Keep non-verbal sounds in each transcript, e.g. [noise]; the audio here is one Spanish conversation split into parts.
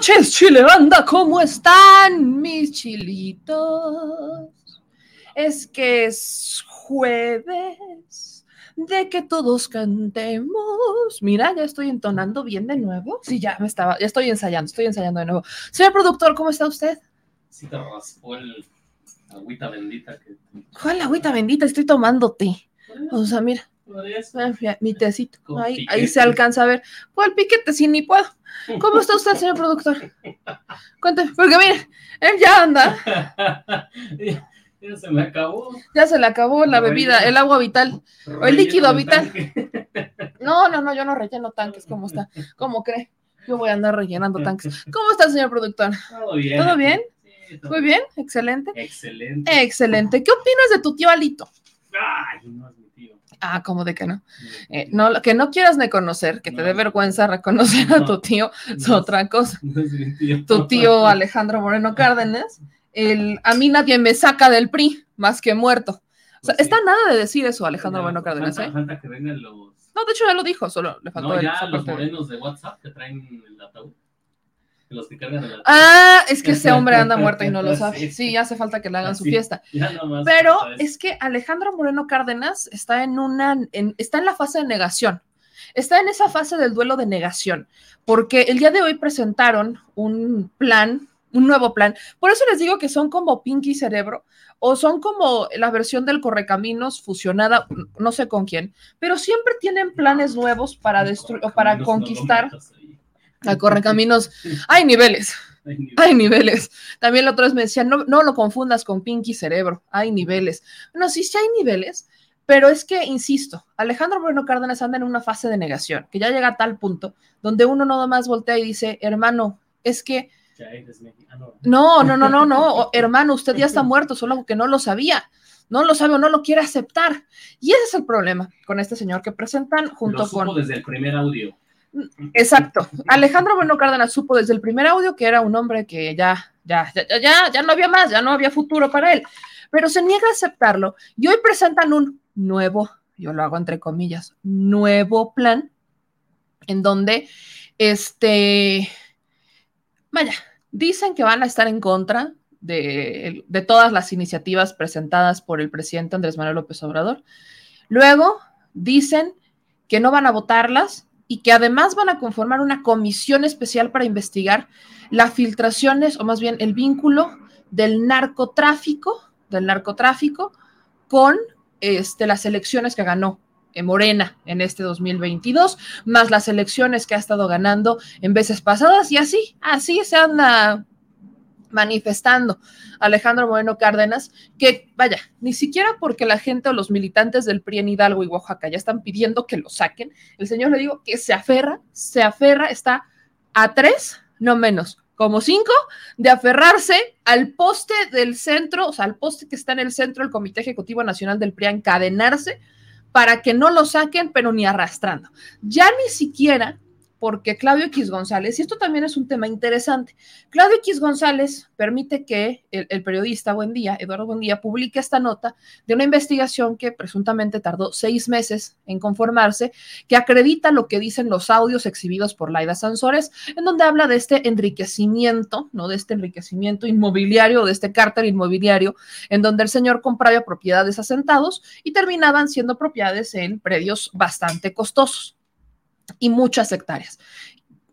noches, Chile Banda, ¿cómo están mis chilitos? Es que es jueves de que todos cantemos. Mira, ya estoy entonando bien de nuevo. Sí, ya me estaba, ya estoy ensayando, estoy ensayando de nuevo. Señor productor, ¿cómo está usted? Sí, te raspó el agüita bendita. Que... ¿Cuál agüita bendita? Estoy tomando té. O sea, mira. Mi tecito. Ahí, ahí, se alcanza a ver. ¿Cuál piquete? Si ni puedo. ¿Cómo está usted, señor productor? [laughs] Cuénteme, porque mire, él ya anda. [laughs] ya, se me acabó. Ya se le acabó la bebida, el agua vital, o el líquido vital. [laughs] No, no, no, yo no relleno tanques, ¿cómo está? ¿Cómo cree? Yo voy a andar rellenando tanques. ¿Cómo está, señor productor? Todo bien. ¿Todo bien? Muy bien, excelente. Excelente. Excelente. ¿Qué opinas de tu tío Alito? Ay, no. Ah, ¿cómo de que no? Eh, no, que no quieras ni conocer, que te dé vergüenza reconocer a tu tío, es otra cosa. Es tío. Tu tío Alejandro Moreno Cárdenas, el, a mí nadie me saca del PRI más que muerto. O sea, Pues sí. está nada de decir eso Alejandro Moreno Cárdenas, falta- ¿eh? falta que vengan los. No, de hecho ya lo dijo, solo le faltó No, ya los morenos de WhatsApp que traen el ataúd. Los que cargan el ataúd. Ah, es que ese [laughs] hombre anda muerto y no lo sabe. Sí. Hace falta que le hagan su fiesta. [laughs] Pero es que Alejandro Moreno Cárdenas está en una, en- está en la fase de negación. Está en esa fase del duelo de negación, porque el día de hoy presentaron un plan, un nuevo plan. Por eso les digo que son como Pinky Cerebro o son como la versión del Correcaminos fusionada, no sé con quién, pero siempre tienen planes nuevos para destruir o para no al Correcaminos. Hay niveles. Hay nivel. Hay niveles. También la otra vez me decían, no, no lo confundas con Pinky Cerebro, hay niveles. No, sí, sí hay niveles, pero es que, insisto, Alejandro Moreno Cárdenas anda en una fase de negación, que ya llega a tal punto donde uno nada más voltea y dice, hermano, es que, no, no, no, no, no, hermano, usted ya está muerto, solo que no lo sabía. No lo sabe o no lo quiere aceptar. Y ese es el problema con este señor que presentan junto Lo supo con... desde el primer audio. Exacto. Alejandro Bueno Cárdenas supo desde el primer audio que era un hombre que ya, ya, ya, ya, ya, no había más, ya no había futuro para él, pero se niega a aceptarlo y hoy presentan un nuevo, yo lo hago entre comillas, nuevo plan en donde, este, vaya, dicen que van a estar en contra de, de todas las iniciativas presentadas por el presidente Andrés Manuel López Obrador. Luego dicen que no van a votarlas y que además van a conformar una comisión especial para investigar las filtraciones o más bien el vínculo del narcotráfico, del narcotráfico con este, las elecciones que ganó en Morena en este 2022, más las elecciones que ha estado ganando en veces pasadas y así, así se anda manifestando Alejandro Moreno Cárdenas, que vaya, ni siquiera porque la gente o los militantes del PRI en Hidalgo y Oaxaca ya están pidiendo que lo saquen, el señor le digo que se aferra, se aferra, está a tres, no menos, como cinco, de aferrarse al poste del centro, o sea, al poste que está en el centro del Comité Ejecutivo Nacional del PRI, a encadenarse para que no lo saquen, pero ni arrastrando. Ya ni siquiera porque Claudio X González, y esto también es un tema interesante, Claudio X González permite que el, periodista Buendía, Eduardo Buendía, publique esta nota de una investigación que presuntamente tardó seis meses en conformarse, que acredita lo que dicen los audios exhibidos por Laida Sansores, en donde habla de este enriquecimiento, no de este enriquecimiento inmobiliario, de este cártel inmobiliario, en donde el señor compraba propiedades asentados y terminaban siendo propiedades en predios bastante costosos y muchas hectáreas.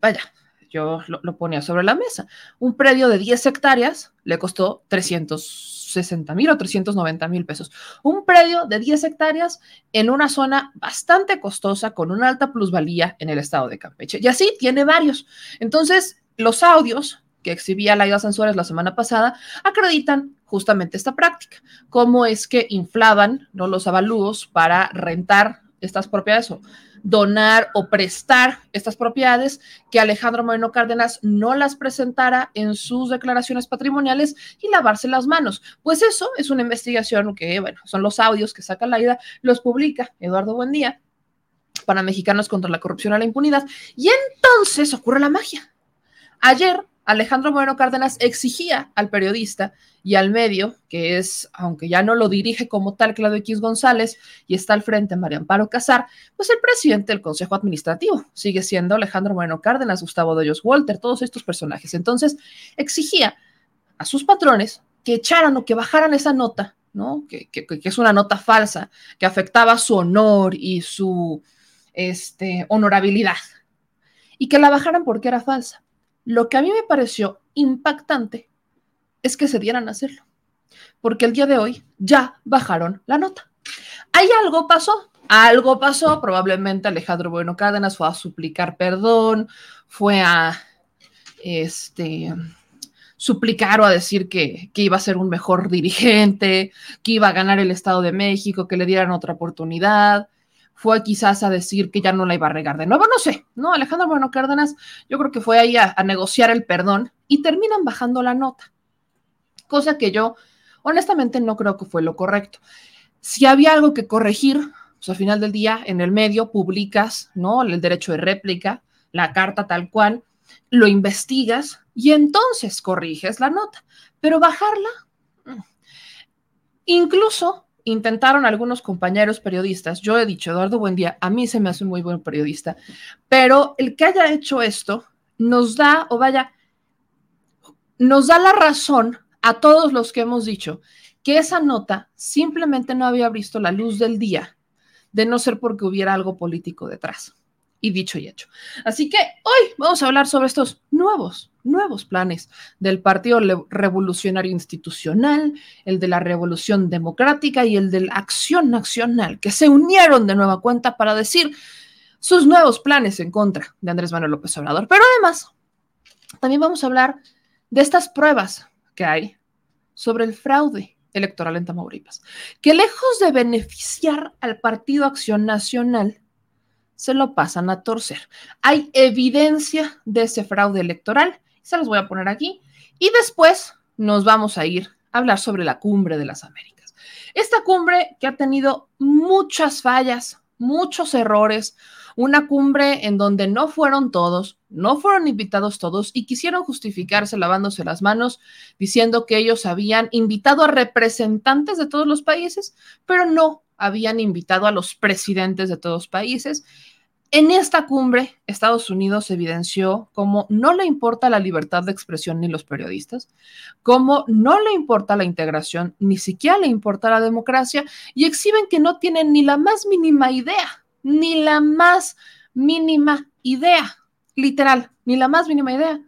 Vaya, yo lo, ponía sobre la mesa. Un predio de 10 hectáreas le costó 360 mil o 390 mil pesos. Un predio de 10 hectáreas en una zona bastante costosa con una alta plusvalía en el estado de Campeche. Y así tiene varios. Entonces, los audios que exhibía Laida Sansores la semana pasada acreditan justamente esta práctica. Cómo es que inflaban ¿no? los avalúos para rentar estas propiedades o donar o prestar estas propiedades, que Alejandro Moreno Cárdenas no las presentara en sus declaraciones patrimoniales y lavarse las manos. Pues eso es una investigación que, bueno, son los audios que saca Laida, los publica Eduardo Buendía para Mexicanos contra la Corrupción y la Impunidad. Y entonces ocurre la magia. Ayer Alejandro Moreno Cárdenas exigía al periodista y al medio, que es, aunque ya no lo dirige como tal Claudio X González y está al frente María Amparo Casar, pues el presidente del Consejo Administrativo sigue siendo Alejandro Moreno Cárdenas, Gustavo Doyos Walter, todos estos personajes. Entonces, exigía a sus patrones que echaran o que bajaran esa nota, ¿no? Que, que, es una nota falsa, que afectaba su honor y su este, honorabilidad, y que la bajaran porque era falsa. Lo que a mí me pareció impactante es que se dieran a hacerlo, porque el día de hoy ya bajaron la nota. Ahí algo pasó, algo pasó, probablemente Alejandro Bueno Cárdenas fue a suplicar perdón, fue a este suplicar o a decir que, que, iba a ser un mejor dirigente, que iba a ganar el Estado de México, que le dieran otra oportunidad fue quizás a decir que ya no la iba a regar de nuevo, no sé, ¿no? Alejandro Bueno Cárdenas, yo creo que fue ahí a, a negociar el perdón y terminan bajando la nota, cosa que yo honestamente no creo que fue lo correcto. Si había algo que corregir, pues al final del día en el medio publicas, ¿no? El derecho de réplica, la carta tal cual, lo investigas y entonces corriges la nota, pero bajarla, mm. incluso intentaron algunos compañeros periodistas, yo he dicho, Eduardo Buendía, a mí se me hace un muy buen periodista, pero el que haya hecho esto nos da, o vaya, nos da la razón a todos los que hemos dicho que esa nota simplemente no había visto la luz del día, de no ser porque hubiera algo político detrás y dicho y hecho. Así que hoy vamos a hablar sobre estos nuevos, nuevos planes del Partido Revolucionario Institucional, el de la Revolución Democrática y el de la Acción Nacional, que se unieron de nueva cuenta para decir sus nuevos planes en contra de Andrés Manuel López Obrador. Pero además, también vamos a hablar de estas pruebas que hay sobre el fraude electoral en Tamaulipas, que lejos de beneficiar al Partido Acción Nacional, se lo pasan a torcer. Hay evidencia de ese fraude electoral, se los voy a poner aquí, y después nos vamos a ir a hablar sobre la cumbre de las Américas. Esta cumbre que ha tenido muchas fallas, muchos errores, una cumbre en donde no fueron todos, no fueron invitados todos y quisieron justificarse lavándose las manos diciendo que ellos habían invitado a representantes de todos los países, pero no habían invitado a los presidentes de todos los países. En esta cumbre, Estados Unidos evidenció cómo no le importa la libertad de expresión ni los periodistas, cómo no le importa la integración, ni siquiera le importa la democracia, y exhiben que no tienen ni la más mínima idea, ni la más mínima idea, literal, ni la más mínima idea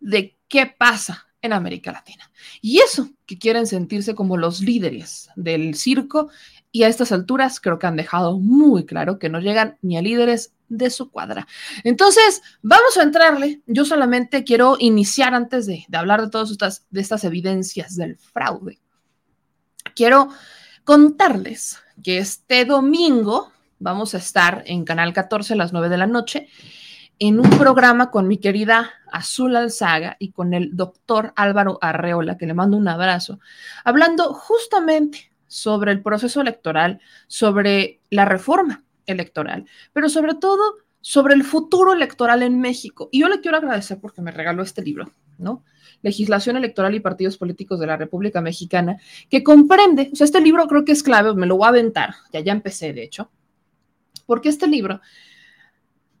de qué pasa en América Latina. Y eso, que quieren sentirse como los líderes del circo, y a estas alturas creo que han dejado muy claro que no llegan ni a líderes de su cuadra. Entonces, vamos a entrarle. Yo solamente quiero iniciar antes de, hablar de todas estas, de estas evidencias del fraude. Quiero contarles que este domingo vamos a estar en Canal 14 a las 9 de la noche en un programa con mi querida Azul Alzaga y con el doctor Álvaro Arreola, que le mando un abrazo, hablando justamente sobre el proceso electoral, sobre la reforma electoral, pero sobre todo sobre el futuro electoral en México. Y yo le quiero agradecer porque me regaló este libro, ¿no? Legislación Electoral y Partidos Políticos de la República Mexicana, que comprende, o sea, este libro creo que es clave, me lo voy a aventar, ya ya empecé de hecho, porque este libro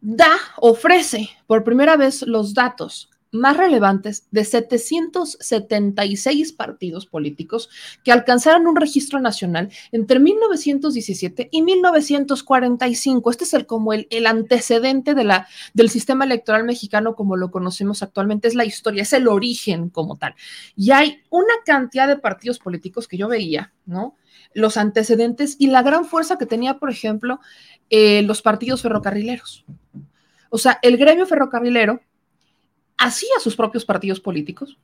da, ofrece por primera vez los datos más relevantes de 776 partidos políticos que alcanzaron un registro nacional entre 1917 y 1945. Este es el, como el, el antecedente de la, del sistema electoral mexicano como lo conocemos actualmente, es la historia, es el origen como tal. Y hay una cantidad de partidos políticos que yo veía, ¿no? Los antecedentes y la gran fuerza que tenía, por ejemplo, eh, los partidos ferrocarrileros. O sea, el gremio ferrocarrilero hacía sus propios partidos políticos,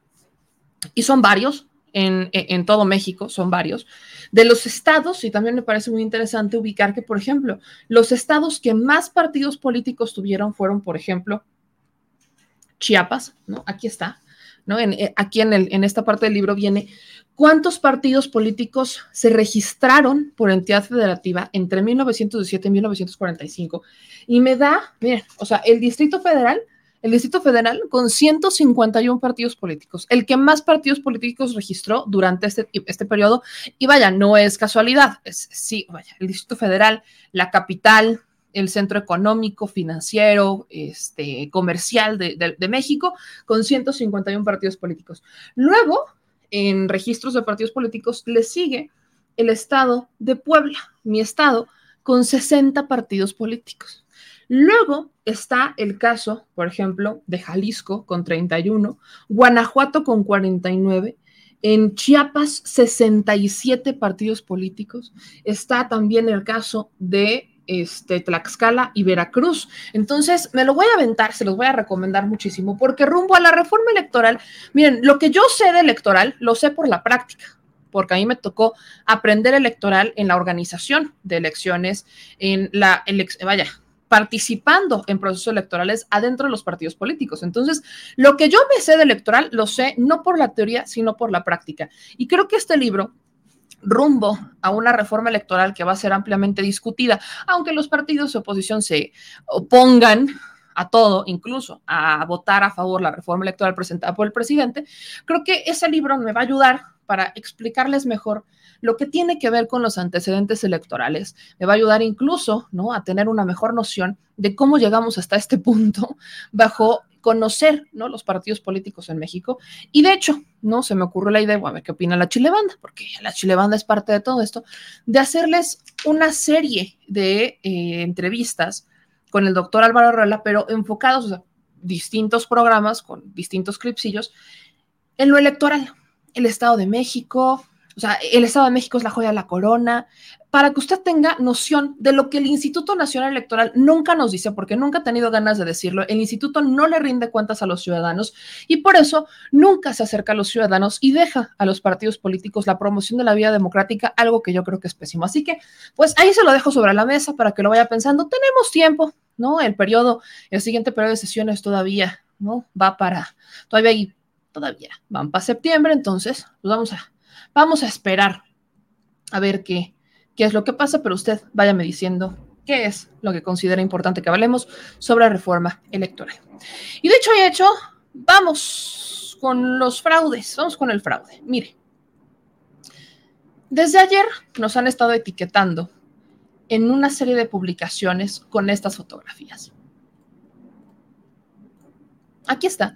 y son varios, en, en, todo México, son varios, de los estados, y también me parece muy interesante ubicar que, por ejemplo, los estados que más partidos políticos tuvieron fueron, por ejemplo, Chiapas, ¿no? Aquí está, ¿no? Eh, aquí en, el, esta parte del libro viene cuántos partidos políticos se registraron por entidad federativa entre 1917 y 1945. Y me da, miren, o sea, el Distrito Federal el Distrito Federal con 151 partidos políticos, el que más partidos políticos registró durante este, este periodo. Y vaya, no es casualidad, es, sí, vaya, el Distrito Federal, la capital, el centro económico, financiero, este, comercial de, de México, con 151 partidos políticos. Luego, en registros de partidos políticos, le sigue el estado de Puebla, mi estado, con 60 partidos políticos. Luego está el caso, por ejemplo, de Jalisco con 31, Guanajuato con 49, en Chiapas 67 partidos políticos. Está también el caso de este, Tlaxcala y Veracruz. Entonces, me lo voy a aventar, se los voy a recomendar muchísimo, porque rumbo a la reforma electoral, miren, lo que yo sé de electoral, lo sé por la práctica porque a mí me tocó aprender electoral en la organización de elecciones, en la elección, vaya, participando en procesos electorales adentro de los partidos políticos. Entonces, lo que yo me sé de electoral lo sé no por la teoría, sino por la práctica. Y creo que este libro rumbo a una reforma electoral que va a ser ampliamente discutida, aunque los partidos de oposición se opongan a todo, incluso a votar a favor la reforma electoral presentada por el presidente, creo que ese libro me va a ayudar para explicarles mejor lo que tiene que ver con los antecedentes electorales. Me va a ayudar incluso ¿no? a tener una mejor noción de cómo llegamos hasta este punto bajo conocer ¿no? los partidos políticos en México. Y de hecho, ¿no? Se me ocurrió la idea, a ver qué opina la Chilebanda, porque la Chilebanda es parte de todo esto, de hacerles una serie de eh, entrevistas con el doctor Álvaro Arreola, pero enfocados a distintos programas con distintos clipsillos en lo electoral. El Estado de México, o sea, el Estado de México es la joya de la corona, para que usted tenga noción de lo que el Instituto Nacional Electoral nunca nos dice, porque nunca ha tenido ganas de decirlo, el instituto no le rinde cuentas a los ciudadanos y por eso nunca se acerca a los ciudadanos y deja a los partidos políticos la promoción de la vida democrática, algo que yo creo que es pésimo. Así que, pues ahí se lo dejo sobre la mesa para que lo vaya pensando. Tenemos tiempo, ¿no? El periodo, el siguiente periodo de sesiones todavía, ¿no? Va para, todavía ahí, todavía van para septiembre, entonces, pues vamos a Vamos a esperar a ver qué, qué es lo que pasa, pero usted váyame diciendo qué es lo que considera importante que hablemos sobre reforma electoral. Y de hecho y hecho, vamos con los fraudes, vamos con el fraude. Mire, desde ayer nos han estado etiquetando en una serie de publicaciones con estas fotografías. Aquí está.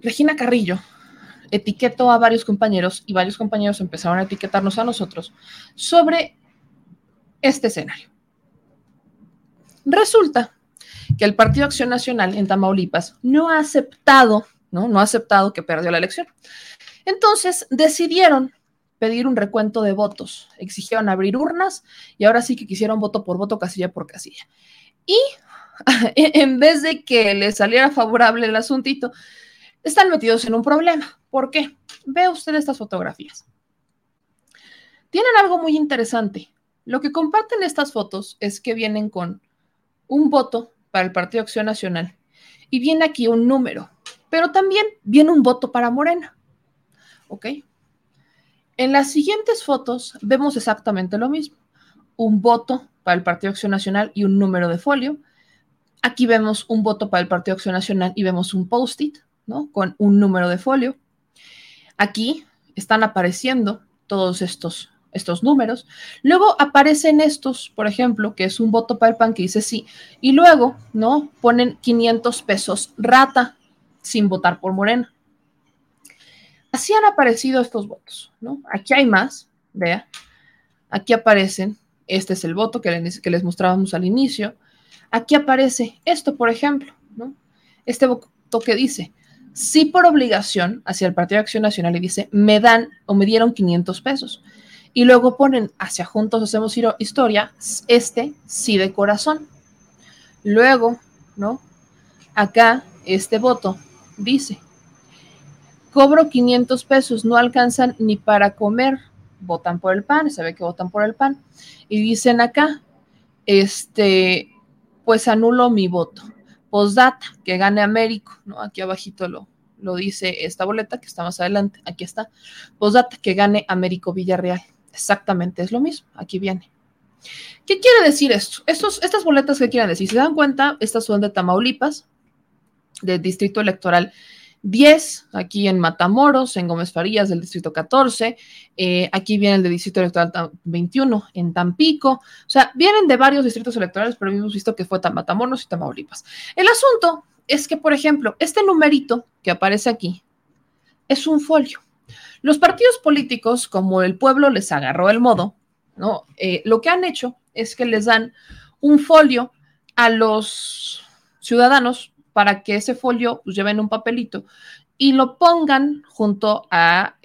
Regina Carrillo etiquetó a varios compañeros y varios compañeros empezaron a etiquetarnos a nosotros sobre este escenario. Resulta que el Partido Acción Nacional en Tamaulipas no ha aceptado, ¿no? No ha aceptado que perdió la elección. Entonces decidieron pedir un recuento de votos, exigieron abrir urnas y ahora sí que quisieron voto por voto, casilla por casilla. Y [laughs] en vez de que les saliera favorable el asuntito, están metidos en un problema. ¿Por qué? Ve usted estas fotografías. Tienen algo muy interesante. Lo que comparten estas fotos es que vienen con un voto para el Partido Acción Nacional y viene aquí un número, pero también viene un voto para Morena. ¿Ok? En las siguientes fotos vemos exactamente lo mismo. Un voto para el Partido Acción Nacional y un número de folio. Aquí vemos un voto para el Partido Acción Nacional y vemos un post-it. Con un número de folio. Aquí están apareciendo todos estos, estos números. Luego aparecen estos, por ejemplo, que es un voto para el PAN que dice sí. Y luego, ¿no? Ponen 500 pesos rata sin votar por Morena. Así han aparecido estos votos, ¿no? Aquí hay más, vea. Aquí aparecen, este es el voto que les, que les mostrábamos al inicio. Aquí aparece esto, por ejemplo, ¿no? Este voto que dice, sí por obligación hacia el Partido de Acción Nacional y dice, me dan o me dieron 500 pesos. Y luego ponen hacia Juntos Hacemos Historia, este sí de corazón. Luego, ¿no? Acá, este voto dice, cobro 500 pesos, no alcanzan ni para comer, votan por el pan, se ve que votan por el pan. Y dicen acá, este, pues anulo mi voto. Postdata, que gane Américo, ¿no? Aquí abajito lo, lo dice esta boleta que está más adelante, aquí está. Postdata, que gane Américo Villarreal. Exactamente, es lo mismo, aquí viene. ¿Qué quiere decir esto? Estos, estas boletas, ¿qué quieren decir? Si se dan cuenta, estas son de Tamaulipas, del distrito electoral 10, aquí en Matamoros, en Gómez Farías del distrito 14, eh, aquí viene el del distrito electoral 21 en Tampico, o sea, vienen de varios distritos electorales, pero hemos visto que fue Matamoros y Tamaulipas. El asunto es que, por ejemplo, este numerito que aparece aquí es un folio. Los partidos políticos, como el pueblo les agarró el modo, ¿no? Eh, lo que han hecho es que les dan un folio a los ciudadanos para que ese folio pues, lleven un papelito y lo pongan junto a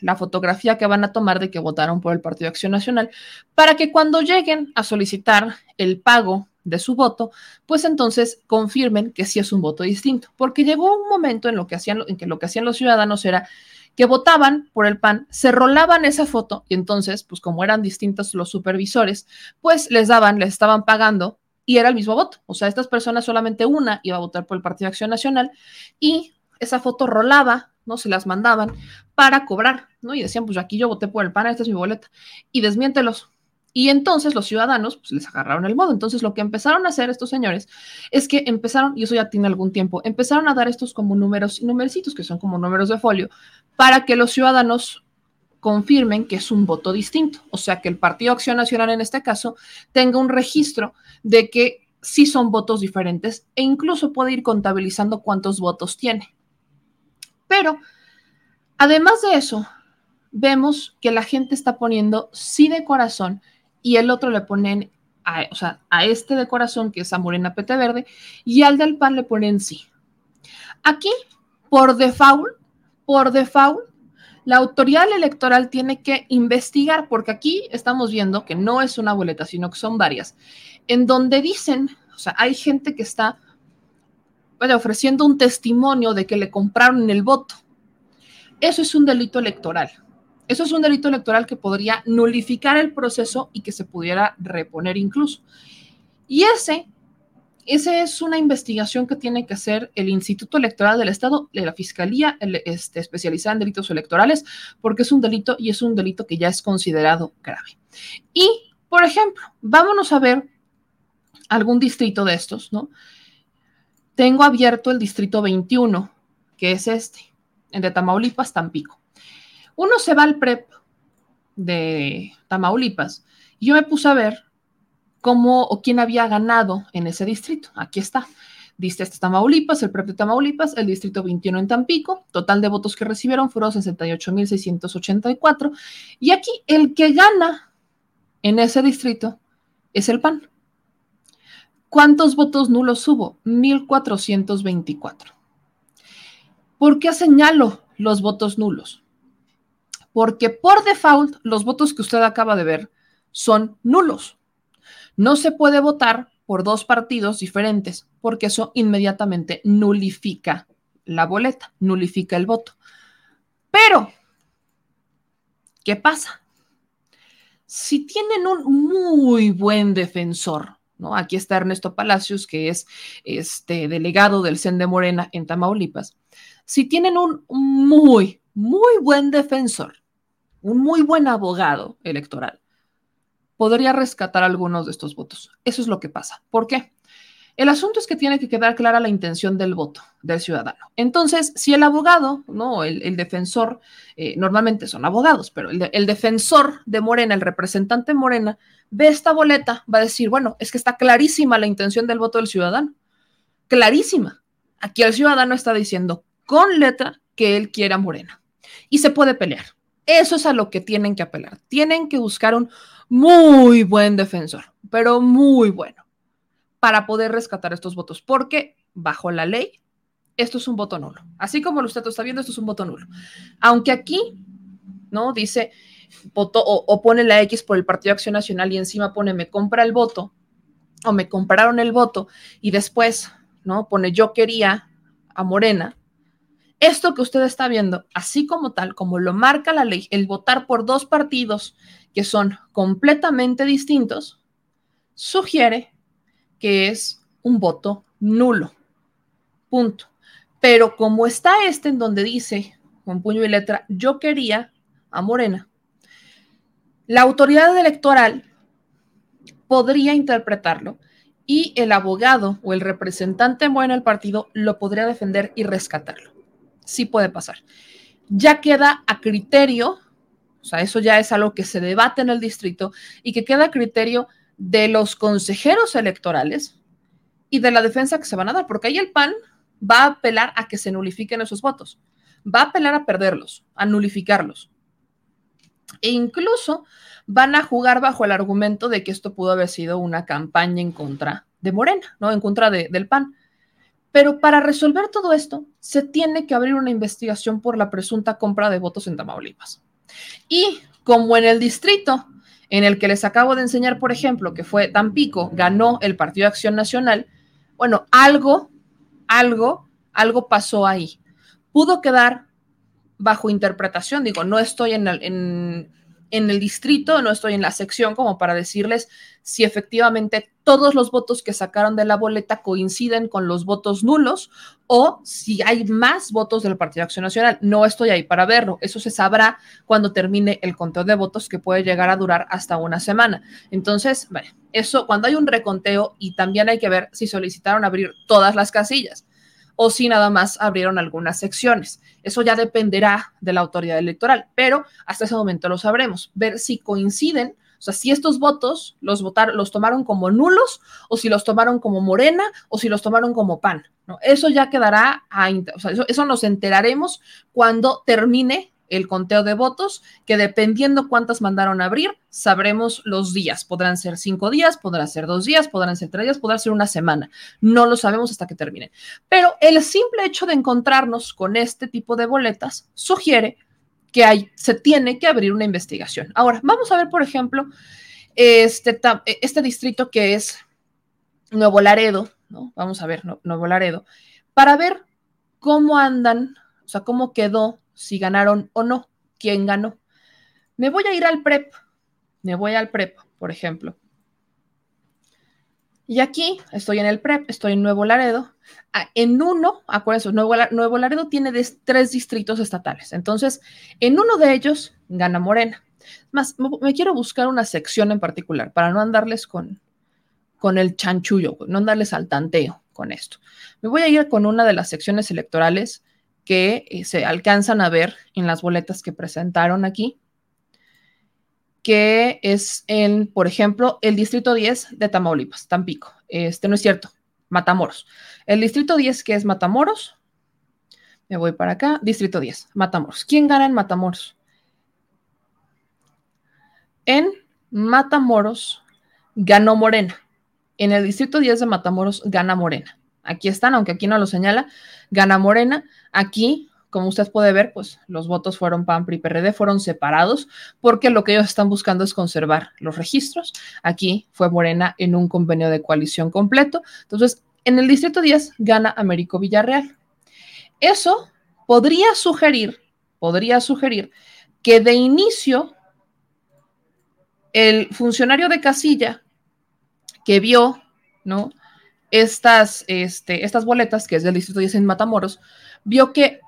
la fotografía que van a tomar de que votaron por el Partido Acción Nacional, para que cuando lleguen a solicitar el pago de su voto, pues entonces confirmen que sí es un voto distinto, porque llegó un momento en, lo que hacían, en que lo que hacían los ciudadanos era que votaban por el PAN, se rolaban esa foto y entonces, pues como eran distintos los supervisores, pues les daban, les estaban pagando y era el mismo voto. O sea, estas personas solamente una iba a votar por el Partido Acción Nacional y esa foto rolaba, ¿no? Se las mandaban para cobrar, ¿no? Y decían, pues aquí yo voté por el PAN, esta es mi boleta. Y desmiéntelos. Y entonces los ciudadanos pues, les agarraron el modo. Entonces lo que empezaron a hacer estos señores es que empezaron, y eso ya tiene algún tiempo, empezaron a dar estos como números y numercitos, que son como números de folio, para que los ciudadanos confirmen que es un voto distinto. O sea, que el Partido Acción Nacional en este caso tenga un registro de que sí son votos diferentes e incluso puede ir contabilizando cuántos votos tiene. Pero, además de eso, vemos que la gente está poniendo sí de corazón y el otro le ponen, a, o sea, a este de corazón, que es a Morena Pete Verde, y al del PAN le ponen sí. Aquí, por default, por default, la autoridad electoral tiene que investigar, porque aquí estamos viendo que no es una boleta, sino que son varias, en donde dicen, o sea, hay gente que está ofreciendo un testimonio de que le compraron el voto. Eso es un delito electoral. Eso es un delito electoral que podría nulificar el proceso y que se pudiera reponer incluso. Y ese esa es una investigación que tiene que hacer el Instituto Electoral del Estado, la Fiscalía este, especializada en delitos electorales, porque es un delito y es un delito que ya es considerado grave. Y, por ejemplo, vámonos a ver algún distrito de estos, ¿no? Tengo abierto el distrito 21, que es este, en de Tamaulipas, Tampico. Uno se va al PREP de Tamaulipas y yo me puse a ver cómo o quién había ganado en ese distrito. Aquí está. Diste este Tamaulipas, el propio Tamaulipas, el distrito 21 en Tampico. Total de votos que recibieron fueron 68.684. Y aquí el que gana en ese distrito es el PAN. ¿Cuántos votos nulos hubo? 1.424. ¿Por qué señalo los votos nulos? Porque por default los votos que usted acaba de ver son nulos. No se puede votar por dos partidos diferentes porque eso inmediatamente nulifica la boleta, nulifica el voto. Pero, ¿qué pasa? Si tienen un muy buen defensor, ¿no? Aquí está Ernesto Palacios, que es este delegado del CEN de Morena en Tamaulipas. Si tienen un muy, muy buen defensor, un muy buen abogado electoral, podría rescatar algunos de estos votos. Eso es lo que pasa. ¿Por qué? El asunto es que tiene que quedar clara la intención del voto del ciudadano. Entonces, si el abogado, no, el, defensor, eh, normalmente son abogados, pero el, el, defensor de Morena, el representante Morena, ve esta boleta, va a decir, bueno, es que está clarísima la intención del voto del ciudadano. Clarísima. Aquí el ciudadano está diciendo con letra que él quiere a Morena. Y se puede pelear. Eso es a lo que tienen que apelar. Tienen que buscar un, muy buen defensor, pero muy bueno, para poder rescatar estos votos, porque bajo la ley, esto es un voto nulo. Así como usted está viendo, esto es un voto nulo. Aunque aquí, ¿no? Dice, voto o, pone la X por el Partido Acción Nacional y encima pone me compra el voto o me compraron el voto y después, ¿no? Pone yo quería a Morena. Esto que usted está viendo, así como tal, como lo marca la ley, el votar por dos partidos que son completamente distintos, sugiere que es un voto nulo. Punto. Pero como está este en donde dice con puño y letra, yo quería a Morena, la autoridad electoral podría interpretarlo y el abogado o el representante bueno del partido lo podría defender y rescatarlo. Sí puede pasar. Ya queda a criterio, o sea, eso ya es algo que se debate en el distrito y que queda a criterio de los consejeros electorales y de la defensa que se van a dar, porque ahí el PAN va a apelar a que se nulifiquen esos votos, va a apelar a perderlos, a nulificarlos. E incluso van a jugar bajo el argumento de que esto pudo haber sido una campaña en contra de Morena, ¿no? En contra del PAN. Pero para resolver todo esto, se tiene que abrir una investigación por la presunta compra de votos en Tamaulipas. Y como en el distrito en el que les acabo de enseñar, por ejemplo, que fue Tampico, ganó el Partido de Acción Nacional, bueno, algo, algo, algo pasó ahí. Pudo quedar bajo interpretación, digo, no estoy en, en, en el distrito, no estoy en la sección como para decirles si efectivamente todos los votos que sacaron de la boleta coinciden con los votos nulos o si hay más votos del Partido Acción Nacional. No estoy ahí para verlo. Eso se sabrá cuando termine el conteo de votos que puede llegar a durar hasta una semana. Entonces, bueno, eso cuando hay un reconteo y también hay que ver si solicitaron abrir todas las casillas o si nada más abrieron algunas secciones. Eso ya dependerá de la autoridad electoral, pero hasta ese momento lo sabremos, ver si coinciden, o sea, si estos votos los votaron, los tomaron como nulos o si los tomaron como Morena o si los tomaron como PAN. Eso ya quedará, a, o sea, eso, eso nos enteraremos cuando termine el conteo de votos, que dependiendo cuántas mandaron a abrir, sabremos los días. Podrán ser cinco días, podrán ser dos días, podrán ser tres días, podrán ser una semana. No lo sabemos hasta que terminen. Pero el simple hecho de encontrarnos con este tipo de boletas sugiere que hay, se tiene que abrir una investigación. Ahora, vamos a ver, por ejemplo, este, este distrito que es Nuevo Laredo, ¿no? Vamos a ver, Nuevo Laredo, para ver cómo andan, o sea, cómo quedó si ganaron o no, quién ganó. Me voy a ir al PREP, me voy al PREP, por ejemplo. Y aquí estoy en el PREP, estoy en Nuevo Laredo. Ah, en uno, acuérdense, Nuevo, Nuevo Laredo tiene tres distritos estatales. Entonces, en uno de ellos gana Morena. Más, me quiero buscar una sección en particular para no andarles con, con el chanchullo, no andarles al tanteo con esto. Me voy a ir con una de las secciones electorales que eh, se alcanzan a ver en las boletas que presentaron aquí, que es en, por ejemplo, el distrito 10 de Tamaulipas, Tampico. Este no es cierto, Matamoros. El distrito 10 que es Matamoros, me voy para acá, distrito 10, Matamoros. ¿Quién gana en Matamoros? En Matamoros ganó Morena. En el distrito 10 de Matamoros gana Morena. Aquí están, aunque aquí no lo señala, gana Morena. Aquí, como usted puede ver, pues los votos fueron PAN, PRI, PRD, fueron separados porque lo que ellos están buscando es conservar los registros. Aquí fue Morena en un convenio de coalición completo. Entonces, en el distrito 10 gana Américo Villarreal. Eso podría sugerir, podría sugerir que de inicio el funcionario de casilla que vio, ¿no? Estas, este, estas boletas, que es del Distrito 10 en Matamoros, vio que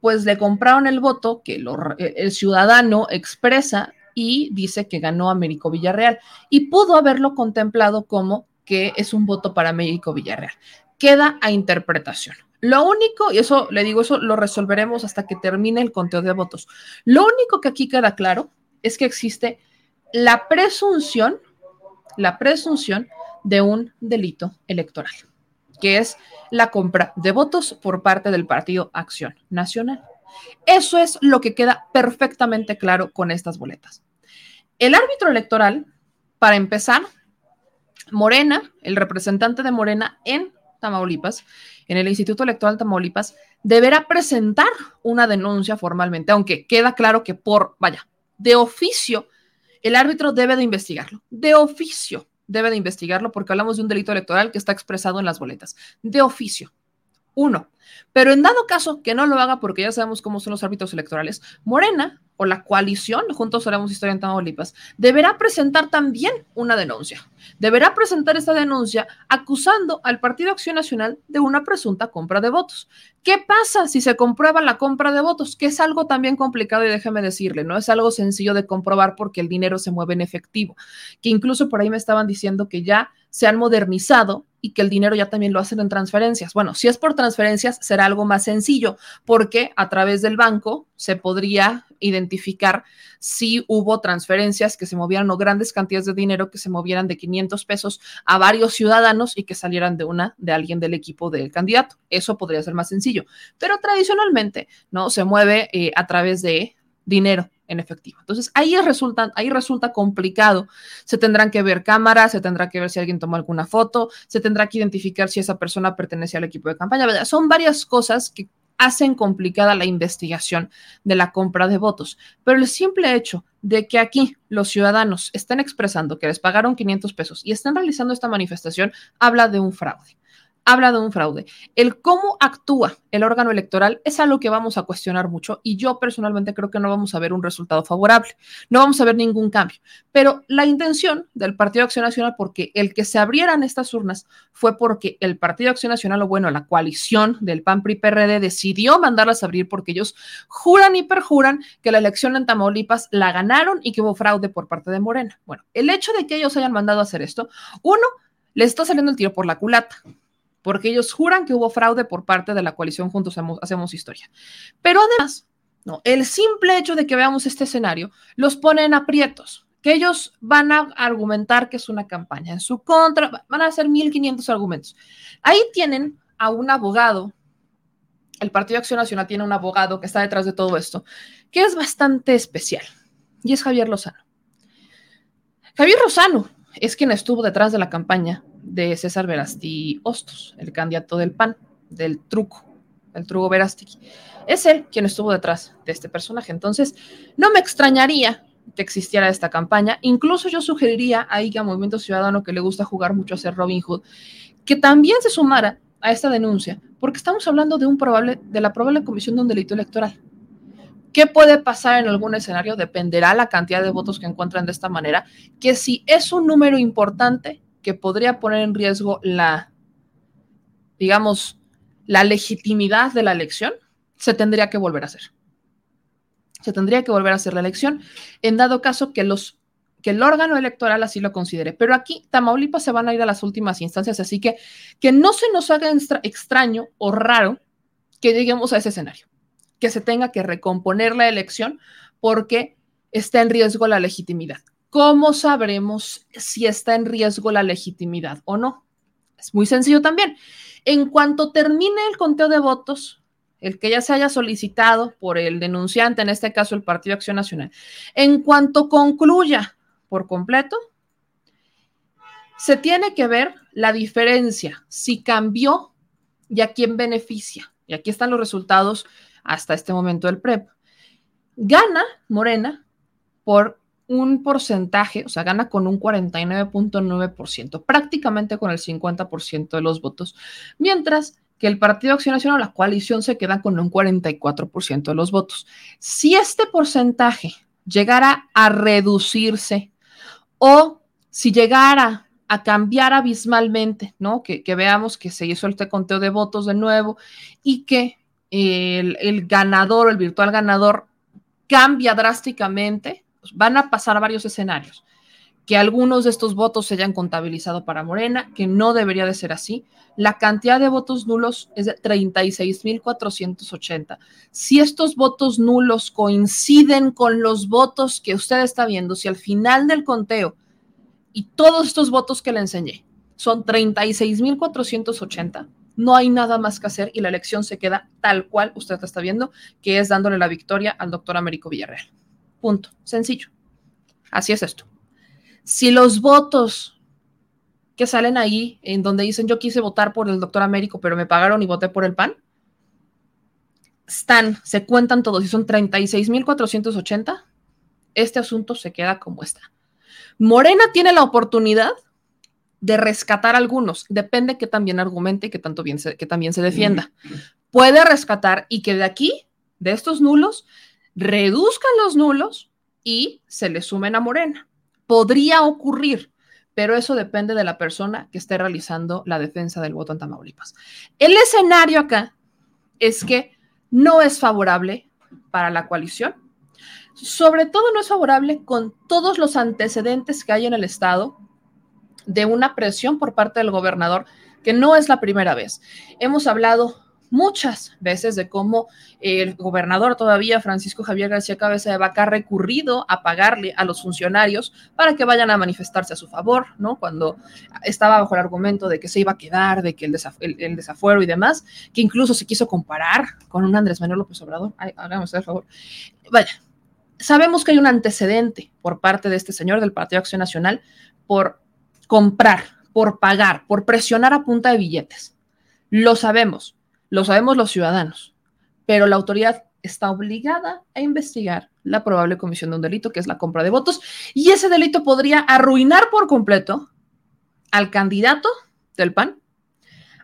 pues le compraron el voto que el ciudadano expresa y dice que ganó Américo Villarreal y pudo haberlo contemplado como que es un voto para Américo Villarreal. Queda a interpretación. Lo único, y eso le digo, eso lo resolveremos hasta que termine el conteo de votos. Lo único que aquí queda claro es que existe la presunción, la presunción de un delito electoral, que es la compra de votos por parte del Partido Acción Nacional. Eso es lo que queda perfectamente claro con estas boletas. El árbitro electoral, para empezar, Morena, el representante de Morena en Tamaulipas, en el Instituto Electoral Tamaulipas, deberá presentar una denuncia formalmente, aunque queda claro que por, vaya, de oficio, el árbitro debe de investigarlo, de oficio debe de investigarlo porque hablamos de un delito electoral que está expresado en las boletas, de oficio. Uno. Pero en dado caso que no lo haga porque ya sabemos cómo son los árbitros electorales, Morena o la coalición, juntos haremos historia en Tamaulipas, deberá presentar también una denuncia. Deberá presentar esta denuncia acusando al Partido Acción Nacional de una presunta compra de votos. ¿Qué pasa si se comprueba la compra de votos? Que es algo también complicado y déjeme decirle, no es algo sencillo de comprobar porque el dinero se mueve en efectivo, que incluso por ahí me estaban diciendo que ya se han modernizado y que el dinero ya también lo hacen en transferencias. Bueno, si es por transferencias, será algo más sencillo, porque a través del banco se podría identificar si hubo transferencias que se movieran o grandes cantidades de dinero que se movieran de 500 pesos a varios ciudadanos y que salieran de una de alguien del equipo del candidato. Eso podría ser más sencillo, pero tradicionalmente no se mueve eh, a través de dinero en efectivo. Entonces, ahí resulta, ahí resulta complicado. Se tendrán que ver cámaras, se tendrá que ver si alguien tomó alguna foto, se tendrá que identificar si esa persona pertenece al equipo de campaña. Son varias cosas que hacen complicada la investigación de la compra de votos. Pero el simple hecho de que aquí los ciudadanos estén expresando que les pagaron 500 pesos y estén realizando esta manifestación habla de un fraude habla de un fraude. El cómo actúa el órgano electoral es algo que vamos a cuestionar mucho y yo personalmente creo que no vamos a ver un resultado favorable, no vamos a ver ningún cambio. Pero la intención del Partido Acción Nacional, porque el que se abrieran estas urnas fue porque el Partido Acción Nacional, o bueno, la coalición del PAN PRI PRD decidió mandarlas a abrir porque ellos juran y perjuran que la elección en Tamaulipas la ganaron y que hubo fraude por parte de Morena. Bueno, el hecho de que ellos hayan mandado a hacer esto, uno, le está saliendo el tiro por la culata porque ellos juran que hubo fraude por parte de la coalición Juntos Hacemos Historia. Pero además, no, el simple hecho de que veamos este escenario los pone en aprietos, que ellos van a argumentar que es una campaña en su contra, van a hacer 1.500 argumentos. Ahí tienen a un abogado, el Partido Acción Nacional tiene un abogado que está detrás de todo esto, que es bastante especial, y es Javier Lozano. Javier Lozano es quien estuvo detrás de la campaña de César Verasti Hostos, el candidato del PAN, del truco, el truco Verasti. Es él quien estuvo detrás de este personaje. Entonces, no me extrañaría que existiera esta campaña. Incluso yo sugeriría ahí que a Movimiento Ciudadano, que le gusta jugar mucho a ser Robin Hood, que también se sumara a esta denuncia, porque estamos hablando de, un probable, de la probable comisión de un delito electoral. ¿Qué puede pasar en algún escenario? Dependerá la cantidad de votos que encuentran de esta manera, que si es un número importante, que podría poner en riesgo la, digamos, la legitimidad de la elección, se tendría que volver a hacer. Se tendría que volver a hacer la elección en dado caso que los que el órgano electoral así lo considere. Pero aquí Tamaulipas se van a ir a las últimas instancias, así que que no se nos haga extraño o raro que lleguemos a ese escenario, que se tenga que recomponer la elección porque está en riesgo la legitimidad. ¿Cómo sabremos si está en riesgo la legitimidad o no? Es muy sencillo también. En cuanto termine el conteo de votos, el que ya se haya solicitado por el denunciante, en este caso el Partido Acción Nacional, en cuanto concluya por completo, se tiene que ver la diferencia, si cambió y a quién beneficia. Y aquí están los resultados hasta este momento del PREP. Gana Morena por un porcentaje, o sea, gana con un 49.9%, prácticamente con el 50% de los votos, mientras que el Partido Acción Nacional, la coalición, se queda con un 44% de los votos. Si este porcentaje llegara a reducirse o si llegara a cambiar abismalmente, ¿no? Que, veamos que se hizo este conteo de votos de nuevo y que el, el ganador, el virtual ganador, cambia drásticamente, van a pasar varios escenarios. Que algunos de estos votos se hayan contabilizado para Morena, que no debería de ser así. La cantidad de votos nulos es de 36.480. Si estos votos nulos coinciden con los votos que usted está viendo, si al final del conteo y todos estos votos que le enseñé son 36.480, no hay nada más que hacer y la elección se queda tal cual usted está viendo, que es dándole la victoria al doctor Américo Villarreal. Punto. Sencillo. Así es esto. Si los votos que salen ahí, en donde dicen yo quise votar por el doctor Américo, pero me pagaron y voté por el PAN, están, se cuentan todos y son 36.480, este asunto se queda como está. Morena tiene la oportunidad de rescatar algunos, depende que también argumente y que, tanto bien que también se defienda. Puede rescatar y que de aquí, de estos nulos, reduzcan los nulos y se le sumen a Morena. Podría ocurrir, pero eso depende de la persona que esté realizando la defensa del voto en Tamaulipas. El escenario acá es que no es favorable para la coalición. Sobre todo no es favorable con todos los antecedentes que hay en el Estado de una presión por parte del gobernador que no es la primera vez. Hemos hablado muchas veces de cómo el gobernador todavía, Francisco Javier García Cabeza de Vaca, ha recurrido a pagarle a los funcionarios para que vayan a manifestarse a su favor, ¿no? Cuando estaba bajo el argumento de que se iba a quedar, de que el, el, desafuero y demás, que incluso se quiso comparar con un Andrés Manuel López Obrador. Ay, hágame favor. Vaya, sabemos que hay un antecedente por parte de este señor del Partido Acción Nacional por comprar, por pagar, por presionar a punta de billetes. Lo sabemos lo sabemos los ciudadanos, pero la autoridad está obligada a investigar la probable comisión de un delito, que es la compra de votos, y ese delito podría arruinar por completo al candidato del PAN,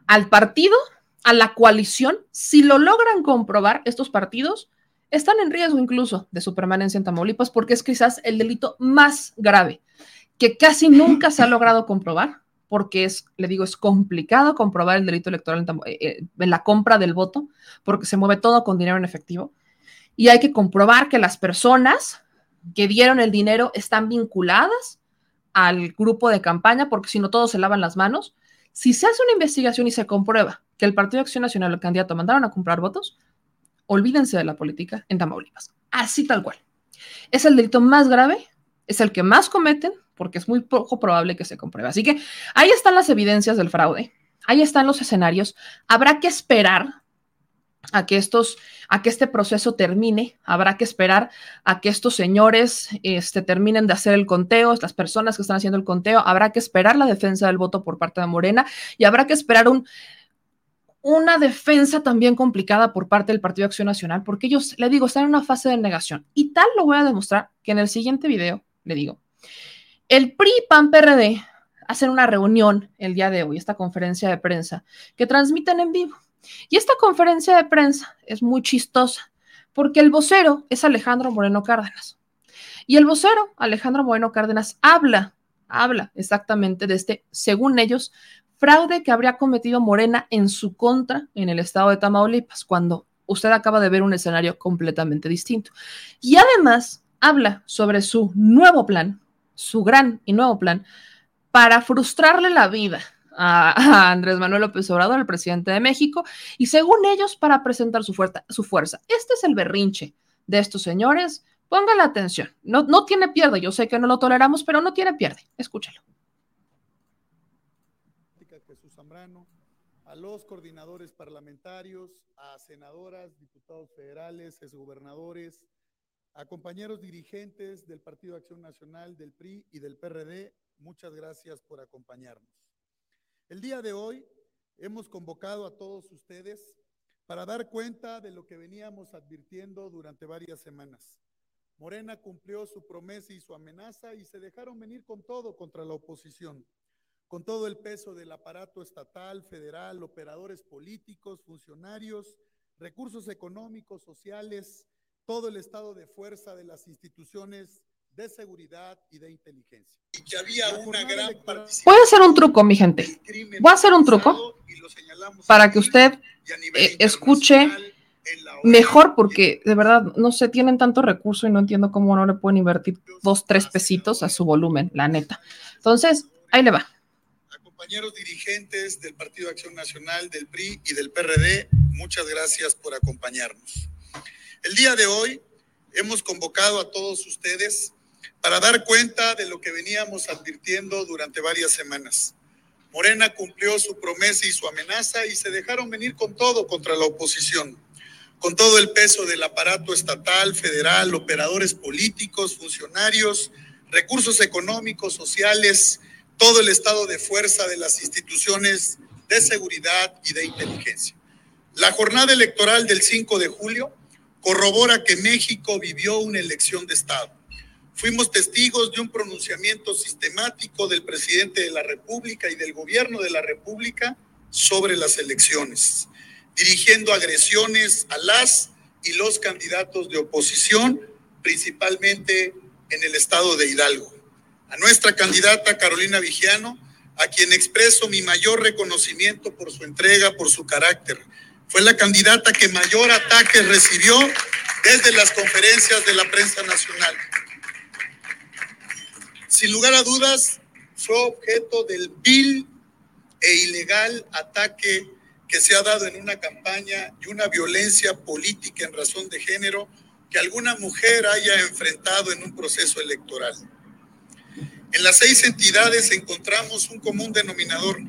al partido, a la coalición. Si lo logran comprobar, estos partidos están en riesgo incluso de su permanencia en Tamaulipas, porque es quizás el delito más grave que casi nunca se ha logrado comprobar porque es, le digo, es complicado comprobar el delito electoral en, eh, eh, en, la compra del voto, porque se mueve todo con dinero en efectivo. Y hay que comprobar que las personas que dieron el dinero están vinculadas al grupo de campaña, porque si no todos se lavan las manos. Si se hace una investigación y se comprueba que el Partido de Acción Nacional, el candidato, mandaron a comprar votos, olvídense de la política en Tamaulipas. Así tal cual. Es el delito más grave, es el que más cometen porque es muy poco probable que se compruebe. Así que ahí están las evidencias del fraude, ahí están los escenarios. Habrá que esperar a que estos, a que este proceso termine, habrá que esperar a que estos señores este, terminen de hacer el conteo, estas personas que están haciendo el conteo, habrá que esperar la defensa del voto por parte de Morena y habrá que esperar un, una defensa también complicada por parte del Partido de Acción Nacional, porque ellos, le digo, están en una fase de negación. Y tal lo voy a demostrar que en el siguiente video, le digo, el PRI, PAN, PRD hacen una reunión el día de hoy, esta conferencia de prensa, que transmiten en vivo. Y esta conferencia de prensa es muy chistosa, porque el vocero es Alejandro Moreno Cárdenas. Y el vocero, Alejandro Moreno Cárdenas, habla, habla exactamente de este, según ellos, fraude que habría cometido Morena en su contra en el estado de Tamaulipas, cuando usted acaba de ver un escenario completamente distinto. Y además habla sobre su nuevo plan su gran y nuevo plan para frustrarle la vida a, Andrés Manuel López Obrador, el presidente de México, y según ellos, para presentar su, fuerza. Este es el berrinche de estos señores. la atención. No, no tiene pierde. Yo sé que no lo toleramos, pero no tiene pierde. Escúchalo. a los coordinadores parlamentarios, a senadoras, diputados federales, exgobernadores, a compañeros dirigentes del Partido Acción Nacional, del PRI y del PRD, muchas gracias por acompañarnos. El día de hoy hemos convocado a todos ustedes para dar cuenta de lo que veníamos advirtiendo durante varias semanas. Morena cumplió su promesa y su amenaza y se dejaron venir con todo contra la oposición, con todo el peso del aparato estatal, federal, operadores políticos, funcionarios, recursos económicos, sociales, todo el estado de fuerza de las instituciones de seguridad y de inteligencia. Y que había una gran Voy a hacer un truco, mi gente. Voy a hacer un truco para que usted eh, escuche mejor, porque de verdad, no sé, tienen tanto recurso y no entiendo cómo no le pueden invertir dos, tres pesitos a su volumen, la neta. Entonces, ahí le va. A compañeros dirigentes del Partido Acción Nacional, del PRI y del PRD, muchas gracias por acompañarnos. El día de hoy hemos convocado a todos ustedes para dar cuenta de lo que veníamos advirtiendo durante varias semanas. Morena cumplió su promesa y su amenaza y se dejaron venir con todo contra la oposición, con todo el peso del aparato estatal, federal, operadores políticos, funcionarios, recursos económicos, sociales, todo el estado de fuerza de las instituciones de seguridad y de inteligencia. La jornada electoral del 5 de julio corrobora que México vivió una elección de Estado. Fuimos testigos de un pronunciamiento sistemático del presidente de la República y del gobierno de la República sobre las elecciones, dirigiendo agresiones a las y los candidatos de oposición, principalmente en el estado de Hidalgo. A nuestra candidata Carolina Vigiano, a quien expreso mi mayor reconocimiento por su entrega, por su carácter, fue la candidata que mayor ataque recibió desde las conferencias de la prensa nacional. Sin lugar a dudas, fue objeto del vil e ilegal ataque que se ha dado en una campaña y una violencia política en razón de género que alguna mujer haya enfrentado en un proceso electoral. En las seis entidades encontramos un común denominador,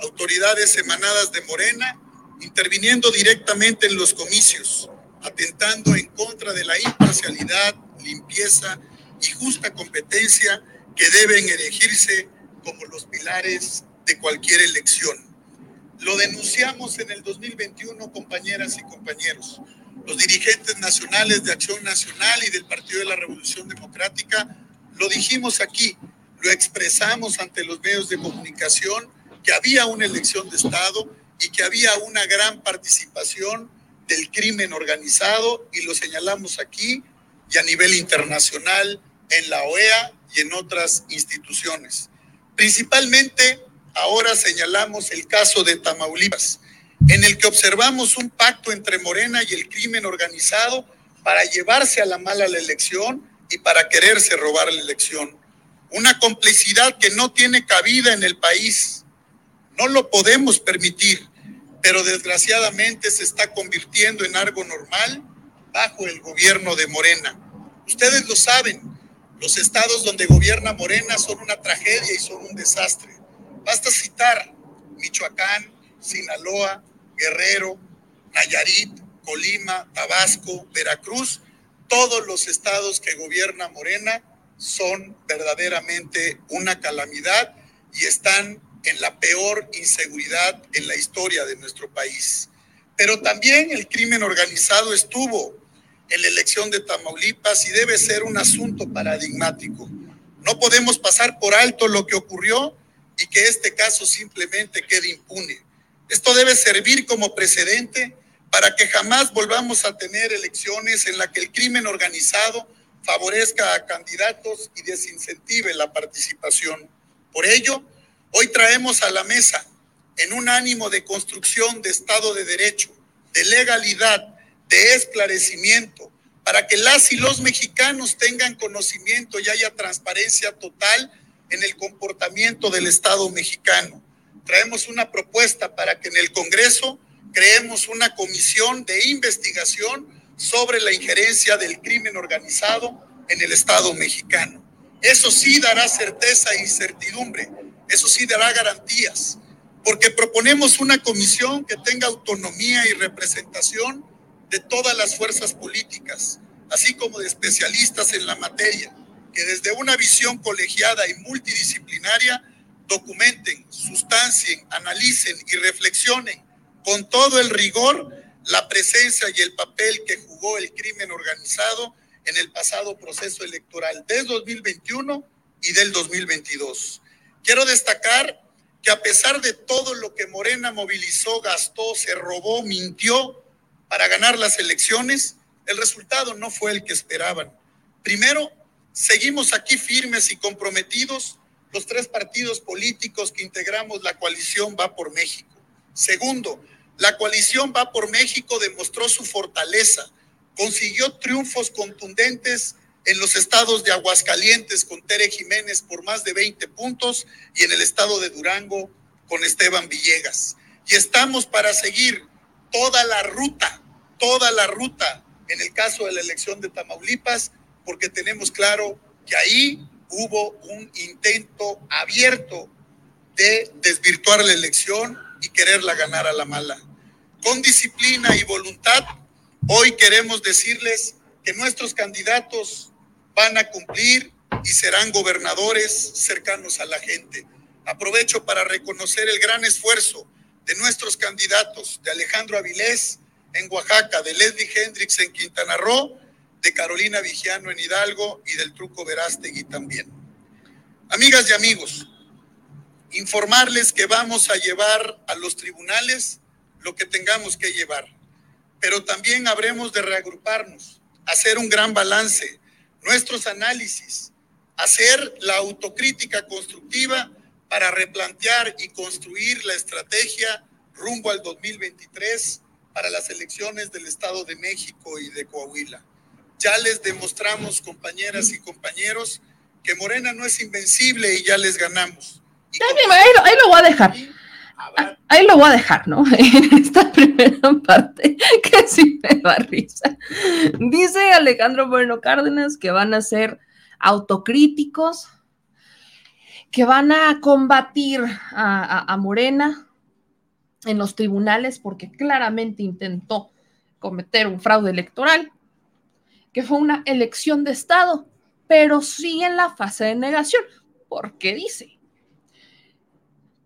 autoridades emanadas de Morena, interviniendo directamente en los comicios, atentando en contra de la imparcialidad, limpieza y justa competencia que deben elegirse como los pilares de cualquier elección. Lo denunciamos en el 2021, compañeras y compañeros. Los dirigentes nacionales de Acción Nacional y del Partido de la Revolución Democrática lo dijimos aquí, lo expresamos ante los medios de comunicación, que había una elección de Estado y que había una gran participación del crimen organizado y lo señalamos aquí y a nivel internacional en la OEA y en otras instituciones. Principalmente Ahora señalamos el caso de Tamaulipas, en el que observamos un pacto entre Morena y el crimen organizado para llevarse a la mala la elección y para quererse robar la elección. Una complicidad que no tiene cabida en el país. No lo podemos permitir, pero desgraciadamente se está convirtiendo en algo normal bajo el gobierno de Morena. Ustedes lo saben, los estados donde gobierna Morena son una tragedia y son un desastre. Basta citar Michoacán, Sinaloa, Guerrero, Nayarit, Colima, Tabasco, Veracruz, todos los estados que gobierna Morena son verdaderamente una calamidad y están en la peor inseguridad en la historia de nuestro país. Pero también el crimen organizado estuvo en la elección de Tamaulipas y debe ser un asunto paradigmático. No podemos pasar por alto lo que ocurrió y que este caso simplemente quede impune. Esto debe servir como precedente para que jamás volvamos a tener elecciones en las que el crimen organizado favorezca a candidatos y desincentive la participación. Por ello, hoy traemos a la mesa, en un ánimo de construcción de Estado de Derecho, de legalidad, de esclarecimiento, para que las y los mexicanos tengan conocimiento y haya transparencia total en el comportamiento del Estado mexicano. Traemos una propuesta para que en el Congreso creemos una comisión de investigación sobre la injerencia del crimen organizado en el Estado mexicano. Eso sí dará certeza y certidumbre, eso sí dará garantías, porque proponemos una comisión que tenga autonomía y representación de todas las fuerzas políticas, así como de especialistas en la materia que desde una visión colegiada y multidisciplinaria documenten, sustancien, analicen y reflexionen con todo el rigor la presencia y el papel que jugó el crimen organizado en el pasado proceso electoral del 2021 y del 2022. Quiero destacar que a pesar de todo lo que Morena movilizó, gastó, se robó, mintió para ganar las elecciones, el resultado no fue el que esperaban. Primero, Seguimos aquí firmes y comprometidos los tres partidos políticos que integramos la coalición Va por México. Segundo, la coalición Va por México demostró su fortaleza, consiguió triunfos contundentes en los estados de Aguascalientes con Tere Jiménez por más de 20 puntos y en el estado de Durango con Esteban Villegas. Y estamos para seguir toda la ruta, toda la ruta en el caso de la elección de Tamaulipas porque tenemos claro que ahí hubo un intento abierto de desvirtuar la elección y quererla ganar a la mala. Con disciplina y voluntad, hoy queremos decirles que nuestros candidatos van a cumplir y serán gobernadores cercanos a la gente. Aprovecho para reconocer el gran esfuerzo de nuestros candidatos, de Alejandro Avilés en Oaxaca, de Leslie Hendrix en Quintana Roo de Carolina Vigiano en Hidalgo y del Truco Verástegui también. Amigas y amigos, informarles que vamos a llevar a los tribunales lo que tengamos que llevar, pero también habremos de reagruparnos, hacer un gran balance, nuestros análisis, hacer la autocrítica constructiva para replantear y construir la estrategia rumbo al 2023 para las elecciones del Estado de México y de Coahuila. Ya les demostramos, compañeras y compañeros, que Morena no es invencible y ya les ganamos. Ahí lo voy a dejar. Ahí lo voy a dejar, ¿no? [laughs] En esta primera parte, [laughs] que sí me da risa. Dice Alejandro Bueno Cárdenas que van a ser autocríticos, que van a combatir a, Morena en los tribunales porque claramente intentó cometer un fraude electoral, que fue una elección de Estado, pero sí en la fase de negación, porque dice,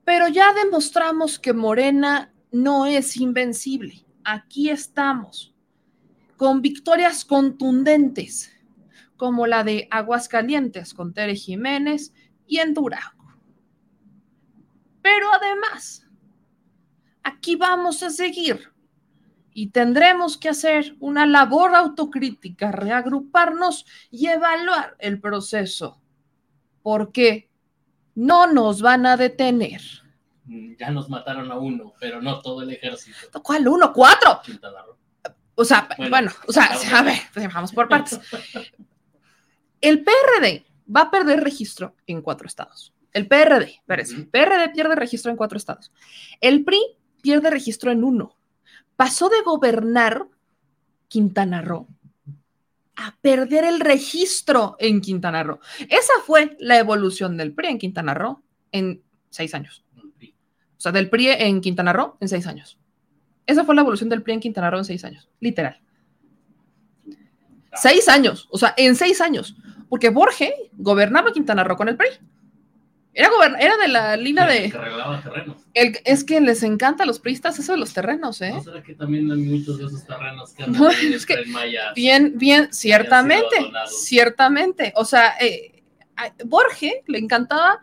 pero ya demostramos que Morena no es invencible. Aquí estamos, con victorias contundentes, como la de Aguascalientes con Tere Jiménez y en Durango. Pero además, aquí vamos a seguir y tendremos que hacer una labor autocrítica, reagruparnos y evaluar el proceso, porque no nos van a detener. Mm, Ya nos mataron a uno, pero no todo el ejército. ¿Cuál uno? ¡Cuatro! Quintana Roo. O sea, bueno, Bueno, o sea, a ver, pues vamos por partes. El PRD va a perder registro en cuatro estados. El PRD, espérese, Ujú. PRD pierde registro en cuatro estados. El PRI pierde registro en uno. Pasó de gobernar Quintana Roo a perder el registro en Quintana Roo. Esa fue la evolución del PRI en Quintana Roo en seis años. O sea, del PRI en Quintana Roo en seis años. Esa fue la evolución del PRI en Quintana Roo en seis años, literal. Seis años, o sea, en seis años. Porque Borge gobernaba Quintana Roo con el PRI. Era, era de la línea Que de... regalaba terrenos. el- es que les encanta a los priistas eso de los terrenos, ¿eh? ¿No será que también hay muchos de esos terrenos que No, andan ahí es que en Maya? Bien, bien, ciertamente, ciertamente. O sea, eh, a Borge le encantaba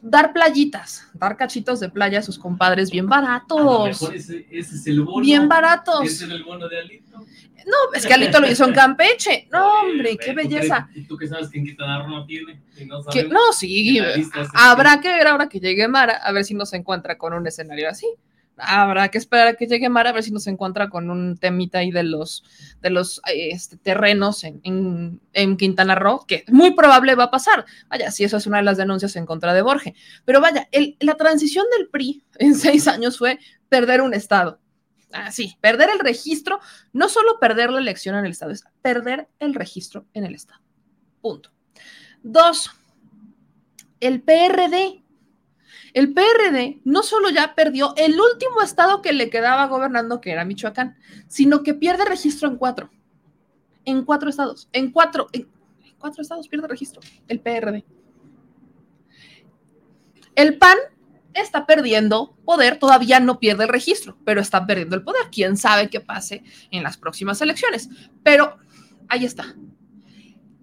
dar playitas, dar cachitos de playa a sus compadres bien A lo baratos. mejor ese, ese es el bono. Bien baratos. Ese es el bono de Alito. No, es que Alito lo hizo en Campeche. No, hombre, qué ¿tú crees- belleza. ¿Y tú que sabes que en Quintana Roo no tiene? Y no Que- sabemos. no, sí, habrá que ver ahora que llegue Mara, a ver si nos encuentra con un escenario así. Habrá que esperar a que llegue Mara, a ver si nos encuentra con un temita ahí de los, de los este, terrenos en, en- en Quintana Roo, que muy probable va a pasar. Vaya, si eso es una de las denuncias en contra de Borge. Pero vaya, el- la transición del PRI en [laughs] seis años fue perder un estado. Así, perder el registro, no solo perder la elección en el estado, es perder el registro en el estado. Punto. Dos, el PRD. El PRD no solo ya perdió el último estado que le quedaba gobernando, que era Michoacán, sino que pierde registro en cuatro. En cuatro estados. En cuatro, en cuatro estados pierde registro. El PRD. El PAN está perdiendo poder, todavía no pierde el registro, pero está perdiendo el poder. Quién sabe qué pase en las próximas elecciones. Pero ahí está.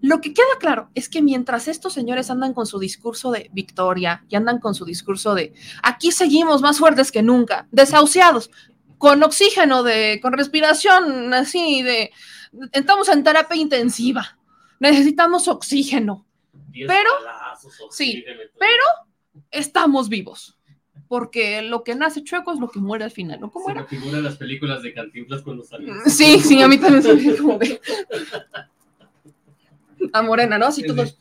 Lo que queda claro es que mientras estos señores andan con su discurso de victoria y andan con su discurso de aquí seguimos más fuertes que nunca, desahuciados, con oxígeno, de, con respiración así, de estamos en terapia intensiva, necesitamos oxígeno, pero- sí, oxígeno pero estamos vivos. Porque lo que nace chueco es lo que muere al final, ¿no? ¿Cómo Se era? me figuran las películas de Cantinflas cuando salen. Sí, sí, a mí también se como de... A Morena, ¿no? Así Sí, todos... sí.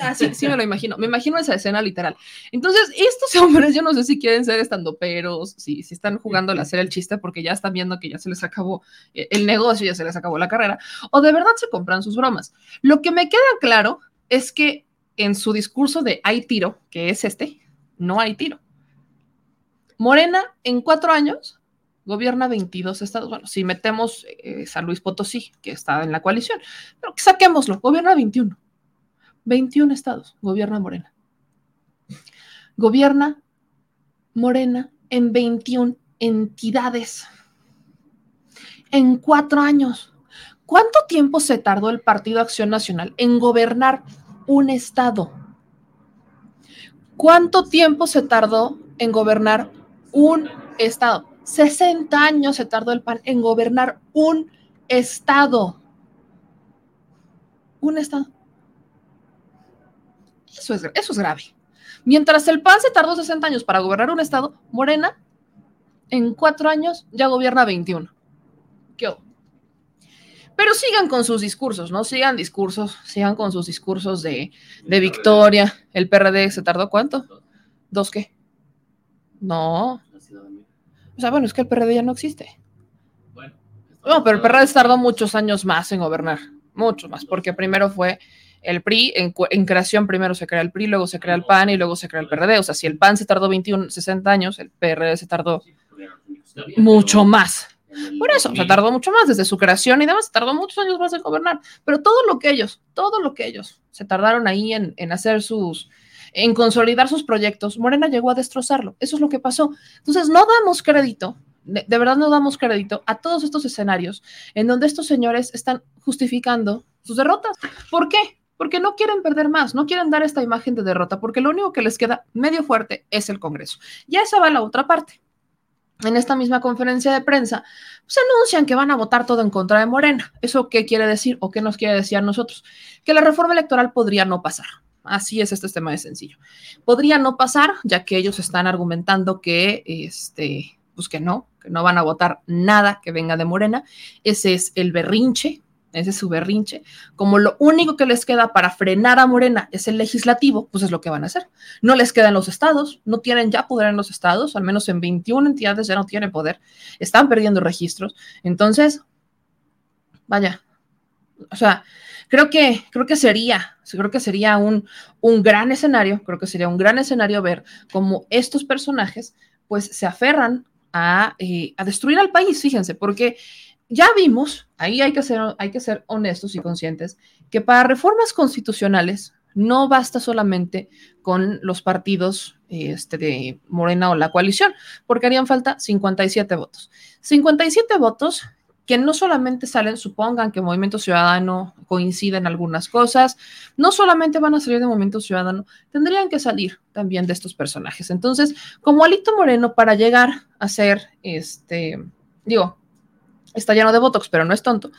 Así, sí me lo imagino. Me imagino esa escena literal. Entonces, estos [laughs] hombres, yo no sé si quieren ser estandoperos, si, si están jugando a hacer el chiste porque ya están viendo que ya se les acabó eh, el negocio, ya se les acabó la carrera, o de verdad se compran sus bromas. Lo que me queda claro es que en su discurso de hay tiro, que es este, no hay tiro. Morena, en cuatro años, gobierna 22 estados. Bueno, si metemos eh, San Luis Potosí, que está en la coalición, pero saquémoslo, gobierna 21. 21 estados, gobierna Morena. Gobierna Morena en 21 entidades. En cuatro años. ¿Cuánto tiempo se tardó el Partido Acción Nacional en gobernar un estado? ¿Cuánto tiempo se tardó en gobernar un estado? 60 años se tardó el PAN en gobernar un estado. Un estado. Eso es, eso es grave. Mientras el PAN se tardó 60 años para gobernar un estado, Morena en cuatro años ya gobierna 21. ¿Qué? Pero sigan con sus discursos, ¿no? Sigan discursos, sigan con sus discursos de, de victoria. El PRD se tardó cuánto? ¿Dos qué? No. O sea, bueno, es que el PRD ya no existe. Bueno, No, pero el PRD tardó muchos años más en gobernar, mucho más, porque primero fue el PRI, en, en creación primero se crea el PRI, luego se crea el PAN y luego se crea el PRD. O sea, si el PAN se tardó 21, 60 años, el PRD se tardó mucho más. Por eso, se tardó mucho más desde su creación y demás, se tardó muchos años más en gobernar. Pero todo lo que ellos, todo lo que ellos se tardaron ahí en, en hacer sus, en consolidar sus proyectos, Morena llegó a destrozarlo. Eso es lo que pasó. Entonces, no damos crédito, de, de verdad no damos crédito a todos estos escenarios en donde estos señores están justificando sus derrotas. ¿Por qué? Porque no quieren perder más, no quieren dar esta imagen de derrota, porque lo único que les queda medio fuerte es el Congreso. Ya esa va la otra parte en esta misma conferencia de prensa, se anuncian que van a votar todo en contra de Morena. ¿Eso qué quiere decir o qué nos quiere decir a nosotros? Que la reforma electoral podría no pasar. Así es este tema de sencillo. Podría no pasar, ya que ellos están argumentando que, este, pues que no, que no van a votar nada que venga de Morena. Ese es el berrinche, ese es su berrinche. Como lo único que les queda para frenar a Morena es el legislativo, pues es lo que van a hacer. No les quedan los estados, no tienen ya poder en los estados, al menos en 21 entidades ya no tienen poder, están perdiendo registros. Entonces, vaya, o sea, creo que, creo que sería, creo que sería un, un gran escenario, creo que sería un gran escenario ver cómo estos personajes pues se aferran a, eh, a destruir al país, fíjense, porque ya vimos, ahí hay que, ser, hay que ser honestos y conscientes, que para reformas constitucionales no basta solamente con los partidos este, de Morena o la coalición, porque harían falta 57 votos. 57 votos que no solamente salen, supongan que Movimiento Ciudadano coincide en algunas cosas, no solamente van a salir de Movimiento Ciudadano, tendrían que salir también de estos personajes. Entonces, como Alito Moreno, para llegar a ser, este, digo, está lleno de Botox, pero no es tonto,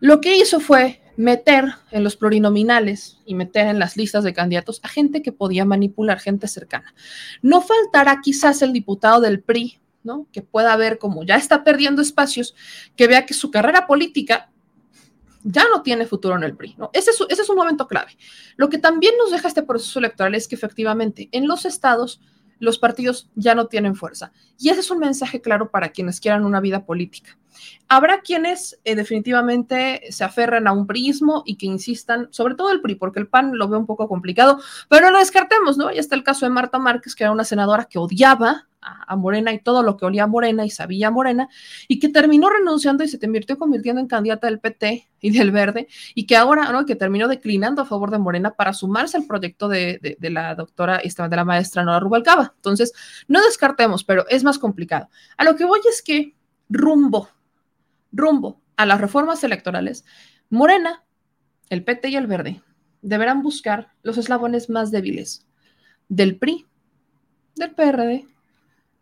lo que hizo fue meter en los plurinominales y meter en las listas de candidatos a gente que podía manipular, gente cercana. No faltará quizás el diputado del PRI, ¿no? Que pueda ver como ya está perdiendo espacios, que vea que su carrera política ya no tiene futuro en el PRI, ¿no? Ese es, ese es un momento clave. Lo que también nos deja este proceso electoral es que efectivamente en los estados los partidos ya no tienen fuerza. Y ese es un mensaje claro para quienes quieran una vida política. Habrá quienes eh, definitivamente se aferran a un priismo y que insistan, sobre todo el PRI, porque el PAN lo ve un poco complicado, pero no lo descartemos, ¿no? Ya está el caso de Marta Márquez, que era una senadora que odiaba a, Morena y todo lo que olía a Morena y sabía a Morena, y que terminó renunciando y se convirtió convirtiendo en candidata del PT y del Verde, y que ahora, ¿no? Que terminó declinando a favor de Morena para sumarse al proyecto de, de, de la doctora, de la maestra Nora Rubalcaba. Entonces, no descartemos, pero es más complicado. A lo que voy es que rumbo rumbo a las reformas electorales, Morena, el PT y el Verde deberán buscar los eslabones más débiles del PRI, del PRD,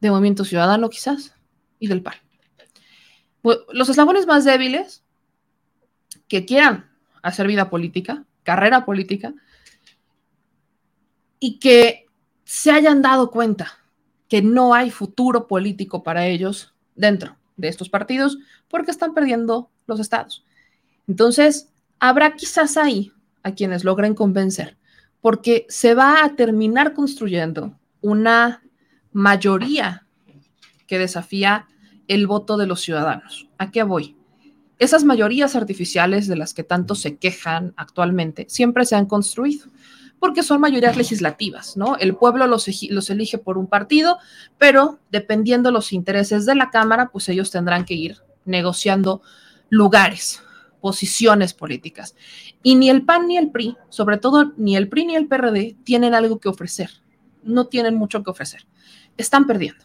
de Movimiento Ciudadano quizás y del PAN. Los eslabones más débiles que quieran hacer vida política, carrera política, y que se hayan dado cuenta que no hay futuro político para ellos dentro de estos partidos porque están perdiendo los estados. Entonces, habrá quizás ahí a quienes logren convencer, porque se va a terminar construyendo una mayoría que desafía el voto de los ciudadanos. ¿A qué voy? Esas mayorías artificiales de las que tanto se quejan actualmente siempre se han construido porque son mayorías legislativas, ¿no? El pueblo los, elige por un partido, pero dependiendo los intereses de la Cámara, pues ellos tendrán que ir negociando lugares, posiciones políticas. Y ni el PAN ni el PRI, sobre todo ni el PRI ni el PRD, tienen algo que ofrecer. No tienen mucho que ofrecer. Están perdiendo.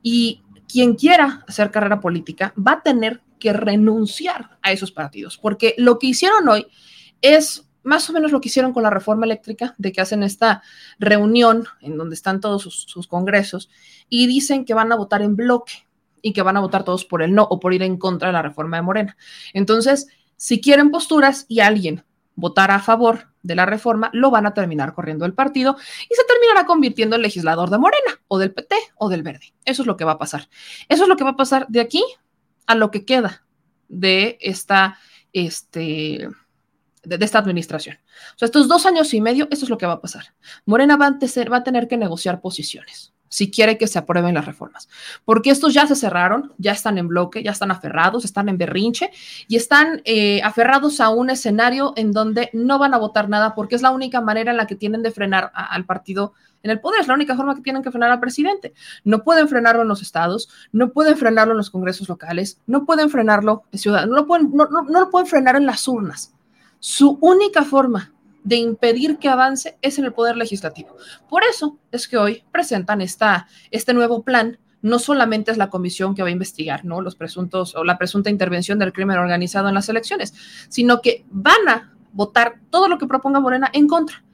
Y quien quiera hacer carrera política va a tener que renunciar a esos partidos, porque lo que hicieron hoy es más o menos lo que hicieron con la reforma eléctrica, de que hacen esta reunión en donde están todos sus, congresos y dicen que van a votar en bloque y que van a votar todos por el no o por ir en contra de la reforma de Morena. Entonces, si quieren posturas y alguien votará a favor de la reforma, lo van a terminar corriendo el partido y se terminará convirtiendo en legislador de Morena o del PT o del Verde. Eso es lo que va a pasar. Eso es lo que va a pasar de aquí a lo que queda de esta, este, de, esta administración. O sea, estos dos años y medio, eso es lo que va a pasar. Morena va a, va a tener que negociar posiciones si quiere que se aprueben las reformas. Porque estos ya se cerraron, ya están en bloque, ya están aferrados, están en berrinche y están eh, aferrados a un escenario en donde no van a votar nada porque es la única manera en la que tienen de frenar al partido en el poder, es la única forma que tienen que frenar al presidente. No pueden frenarlo en los estados, no pueden frenarlo en los congresos locales, no pueden frenarlo en ciudad, no, pueden, no, no lo pueden frenar en las urnas. Su única forma de impedir que avance es en el poder legislativo. Por eso es que hoy presentan esta, este nuevo plan. No solamente es la comisión que va a investigar ¿no? los presuntos o la presunta intervención del crimen organizado en las elecciones, sino que van a votar todo lo que proponga Morena en contra.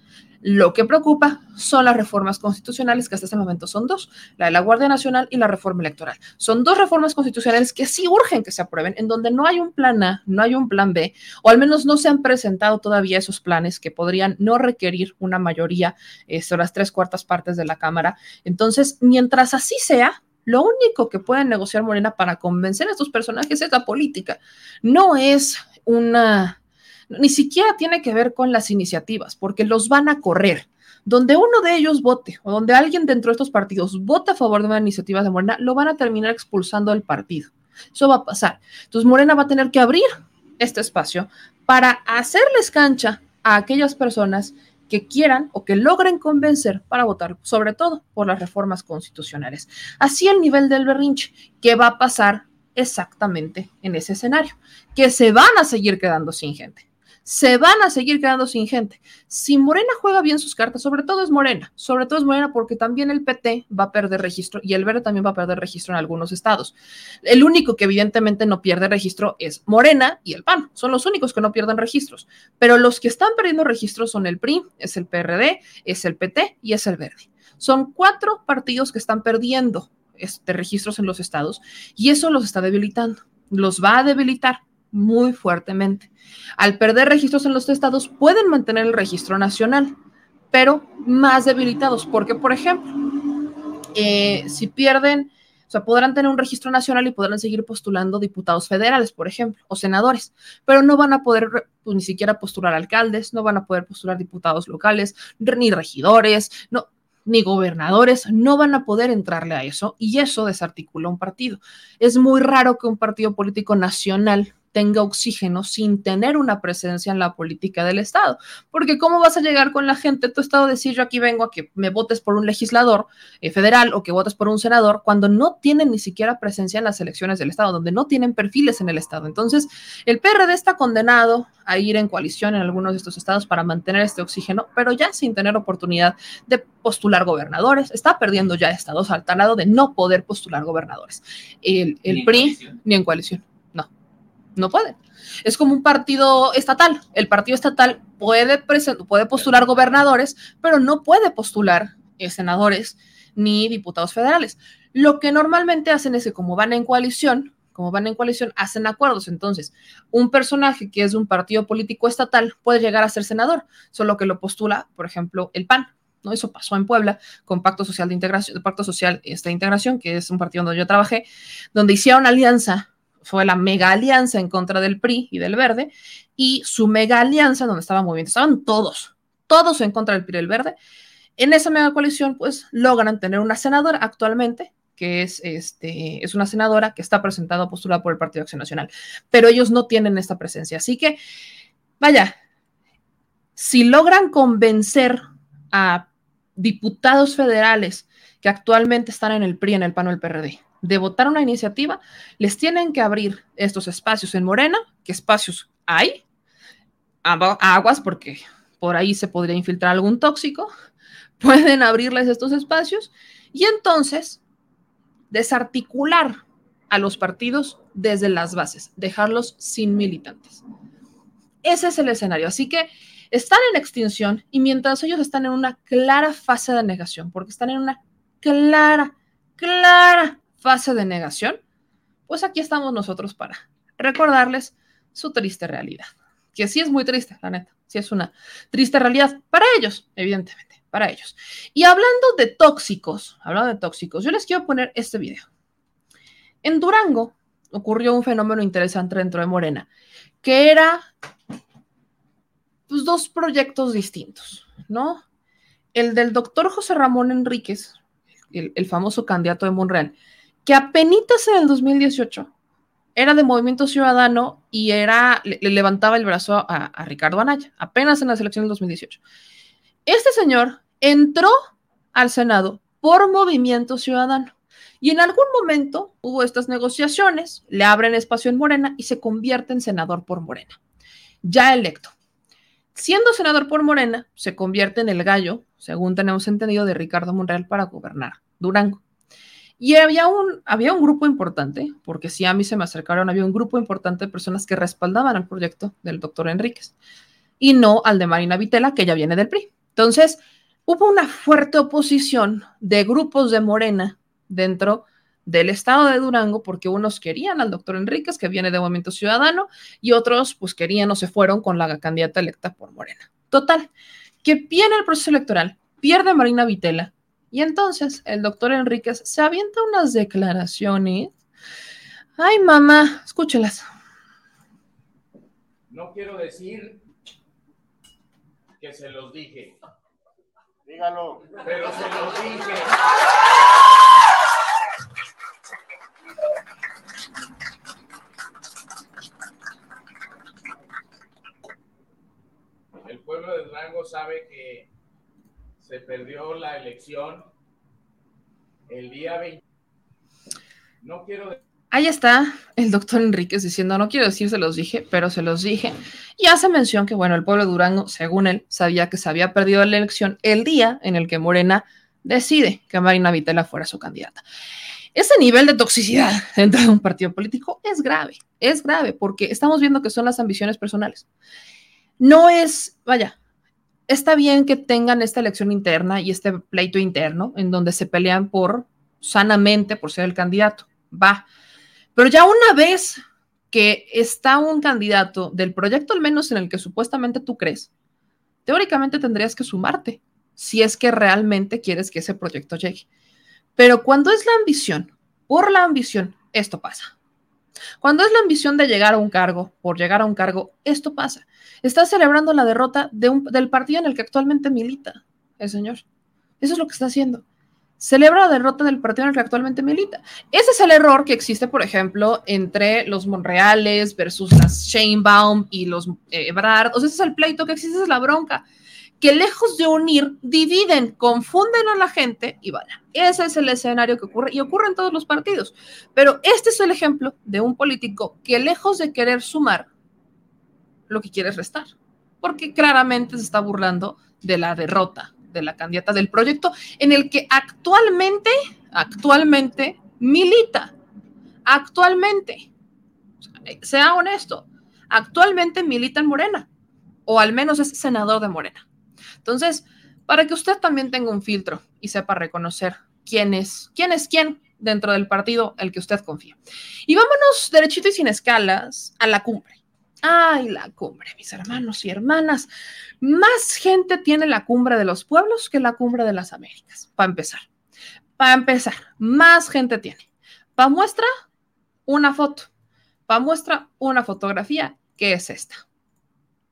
Lo que preocupa son las reformas constitucionales, que hasta este momento son dos, la de la Guardia Nacional y la reforma electoral. Son dos reformas constitucionales que sí urgen que se aprueben, en donde no hay un plan A, no hay un plan B, o al menos no se han presentado todavía esos planes que podrían no requerir una mayoría, este, las tres cuartas partes de la Cámara. Entonces, mientras así sea, lo único que pueden negociar Morena para convencer a estos personajes es la política. No es una ni siquiera tiene que ver con las iniciativas, porque los van a correr. Donde uno de ellos vote o donde alguien dentro de estos partidos vote a favor de una iniciativa de Morena, lo van a terminar expulsando del partido. Eso va a pasar. Entonces Morena va a tener que abrir este espacio para hacerles cancha a aquellas personas que quieran o que logren convencer para votar, sobre todo por las reformas constitucionales. Así el nivel del berrinche, ¿qué va a pasar exactamente en ese escenario? Que se van a seguir quedando sin gente se van a seguir quedando sin gente. Si Morena juega bien sus cartas, sobre todo es Morena, sobre todo es Morena porque también el PT va a perder registro y el Verde también va a perder registro en algunos estados. El único que evidentemente no pierde registro es Morena y el PAN, son los únicos que no pierden registros, pero los que están perdiendo registros son el PRI, es el PRD, es el PT y es el Verde. Son cuatro partidos que están perdiendo este, registros en los estados y eso los está debilitando, los va a debilitar muy fuertemente. Al perder registros en los estados, pueden mantener el registro nacional, pero más debilitados, porque, por ejemplo, eh, si pierden, o sea, podrán tener un registro nacional y podrán seguir postulando diputados federales, por ejemplo, o senadores, pero no van a poder pues, ni siquiera postular alcaldes, no van a poder postular diputados locales, ni regidores, no, ni gobernadores no van a poder entrarle a eso y eso desarticula un partido. Es muy raro que un partido político nacional tenga oxígeno sin tener una presencia en la política del Estado. Porque ¿cómo vas a llegar con la gente tu Estado decir yo aquí vengo a que me votes por un legislador eh, federal o que votes por un senador cuando no tienen ni siquiera presencia en las elecciones del Estado, donde no tienen perfiles en el Estado? Entonces, el PRD está condenado a ir en coalición en algunos de estos estados para mantener este oxígeno, pero ya sin tener oportunidad de postular gobernadores, está perdiendo ya estados al talado de no poder postular gobernadores. El, el PRI, ni en coalición no puede. Es como un partido estatal. El partido estatal puede, puede postular gobernadores, pero no puede postular eh, senadores ni diputados federales. Lo que normalmente hacen es que como van en coalición, como van en coalición, hacen acuerdos. Entonces, un personaje que es de un partido político estatal puede llegar a ser senador, solo que lo postula, por ejemplo, el PAN. ¿no? Eso pasó en Puebla con Pacto Social de Integración, Pacto Social esta Integración, que es un partido donde yo trabajé, donde hicieron alianza fue la mega alianza en contra del PRI y del Verde, y su mega alianza, donde estaba bien, estaban todos, todos en contra del PRI y del Verde. En esa mega coalición, pues logran tener una senadora actualmente, que es, este, es una senadora que está presentada a postura por el Partido Acción Nacional, pero ellos no tienen esta presencia. Así que, vaya, si logran convencer a diputados federales que actualmente están en el PRI, en el PAN o el PRD, de votar una iniciativa, les tienen que abrir estos espacios en Morena, ¿qué espacios hay, aguas, porque por ahí se podría infiltrar algún tóxico, [laughs] pueden abrirles estos espacios y entonces desarticular a los partidos desde las bases, dejarlos sin militantes. Ese es el escenario. Así que están en extinción y mientras ellos están en una clara fase de negación, porque están en una clara, clara fase de negación, pues aquí estamos nosotros para recordarles su triste realidad, que sí es muy triste, la neta, sí es una triste realidad para ellos, evidentemente, para ellos. Y hablando de tóxicos, hablando de tóxicos, yo les quiero poner este video. En Durango ocurrió un fenómeno interesante dentro de Morena, que era pues, dos proyectos distintos, ¿no? El del doctor José Ramón Enríquez, el, famoso candidato de Monreal, que apenas en el 2018 era de Movimiento Ciudadano y era, le, levantaba el brazo a, a, Ricardo Anaya, apenas en la elección del 2018. Este señor entró al Senado por Movimiento Ciudadano. Y en algún momento hubo estas negociaciones, le abren espacio en Morena y se convierte en senador por Morena, ya electo. Siendo senador por Morena, se convierte en el gallo, según tenemos entendido, de Ricardo Monreal para gobernar Durango. Y había un, había un grupo importante, porque si a mí se me acercaron, había un grupo importante de personas que respaldaban al proyecto del doctor Enríquez y no al de Marina Vitela, que ya viene del PRI. Entonces, hubo una fuerte oposición de grupos de Morena dentro del estado de Durango, porque unos querían al doctor Enríquez, que viene de Movimiento Ciudadano, y otros pues querían o se fueron con la candidata electa por Morena. Total, que viene el proceso electoral, pierde Marina Vitela, y entonces el doctor Enríquez se avienta unas declaraciones. Ay, mamá, escúchelas. No quiero decir que se los dije. Dígalo. Pero se los dije. El pueblo de Durango sabe que se perdió la elección el día 20. No quiero. Ahí está el doctor Enríquez diciendo, no quiero decir se los dije, pero se los dije. Y hace mención que, bueno, el pueblo de Durango, según él, sabía que se había perdido la elección el día en el que Morena decide que Marina Vitela fuera su candidata. Ese nivel de toxicidad [laughs] dentro de un partido político es grave, es grave, porque estamos viendo que son las ambiciones personales. No es, vaya, está bien que tengan esta elección interna y este pleito interno en donde se pelean por sanamente por ser el candidato. Va. Pero ya una vez que está un candidato del proyecto al menos en el que supuestamente tú crees, teóricamente tendrías que sumarte si es que realmente quieres que ese proyecto llegue. Pero cuando es la ambición, por la ambición, esto pasa. Cuando es la ambición de llegar a un cargo, por llegar a un cargo, esto pasa. Está celebrando la derrota de un, del partido en el que actualmente milita el señor. Eso es lo que está haciendo. Celebra la derrota del partido en el que actualmente milita. Ese es el error que existe, por ejemplo, entre los Monreales versus las Sheinbaum y los eh. O sea, ese es el pleito que existe, es la bronca que lejos de unir, dividen, confunden a la gente y vaya. Ese es el escenario que ocurre y ocurre en todos los partidos. Pero este es el ejemplo de un político que lejos de querer sumar, lo que quiere es restar, porque claramente se está burlando de la derrota de la candidata del proyecto en el que actualmente, actualmente milita. Actualmente, sea honesto, actualmente milita en Morena, o al menos es senador de Morena. Entonces, para que usted también tenga un filtro y sepa reconocer quién es, quién es quién dentro del partido el que usted confía. Y vámonos derechito y sin escalas a la cumbre. Ay, la cumbre, mis hermanos y hermanas. Más gente tiene la cumbre de los pueblos que la cumbre de las Américas, para empezar. Para empezar, más gente tiene. Para muestra, una foto. Para muestra, una fotografía, que es esta.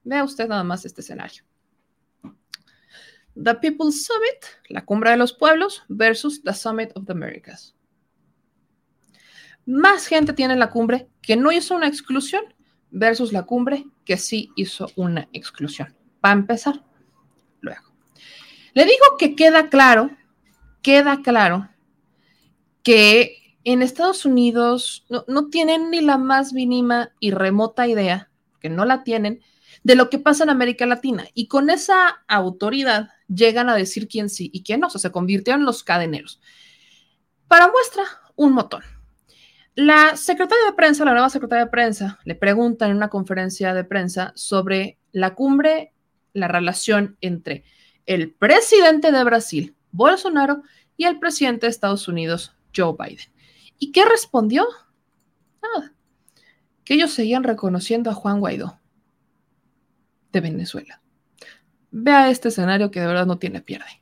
Vea usted nada más este escenario. The People's Summit, la cumbre de los pueblos, versus the Summit of the Americas. Más gente tiene la cumbre que no hizo una exclusión versus la cumbre que sí hizo una exclusión. Para empezar, luego. Le digo que queda claro, queda claro que en Estados Unidos no, no tienen ni la más mínima y remota idea, que no la tienen, de lo que pasa en América Latina. Y con esa autoridad llegan a decir quién sí y quién no, o sea, se convirtieron en los cadeneros. Para muestra, un montón. La secretaria de prensa, la nueva secretaria de prensa, le pregunta en una conferencia de prensa sobre la cumbre, la relación entre el presidente de Brasil, Bolsonaro, y el presidente de Estados Unidos, Joe Biden. ¿Y qué respondió? Nada. Que ellos seguían reconociendo a Juan Guaidó de Venezuela. Vea este escenario que de verdad no tiene pierde.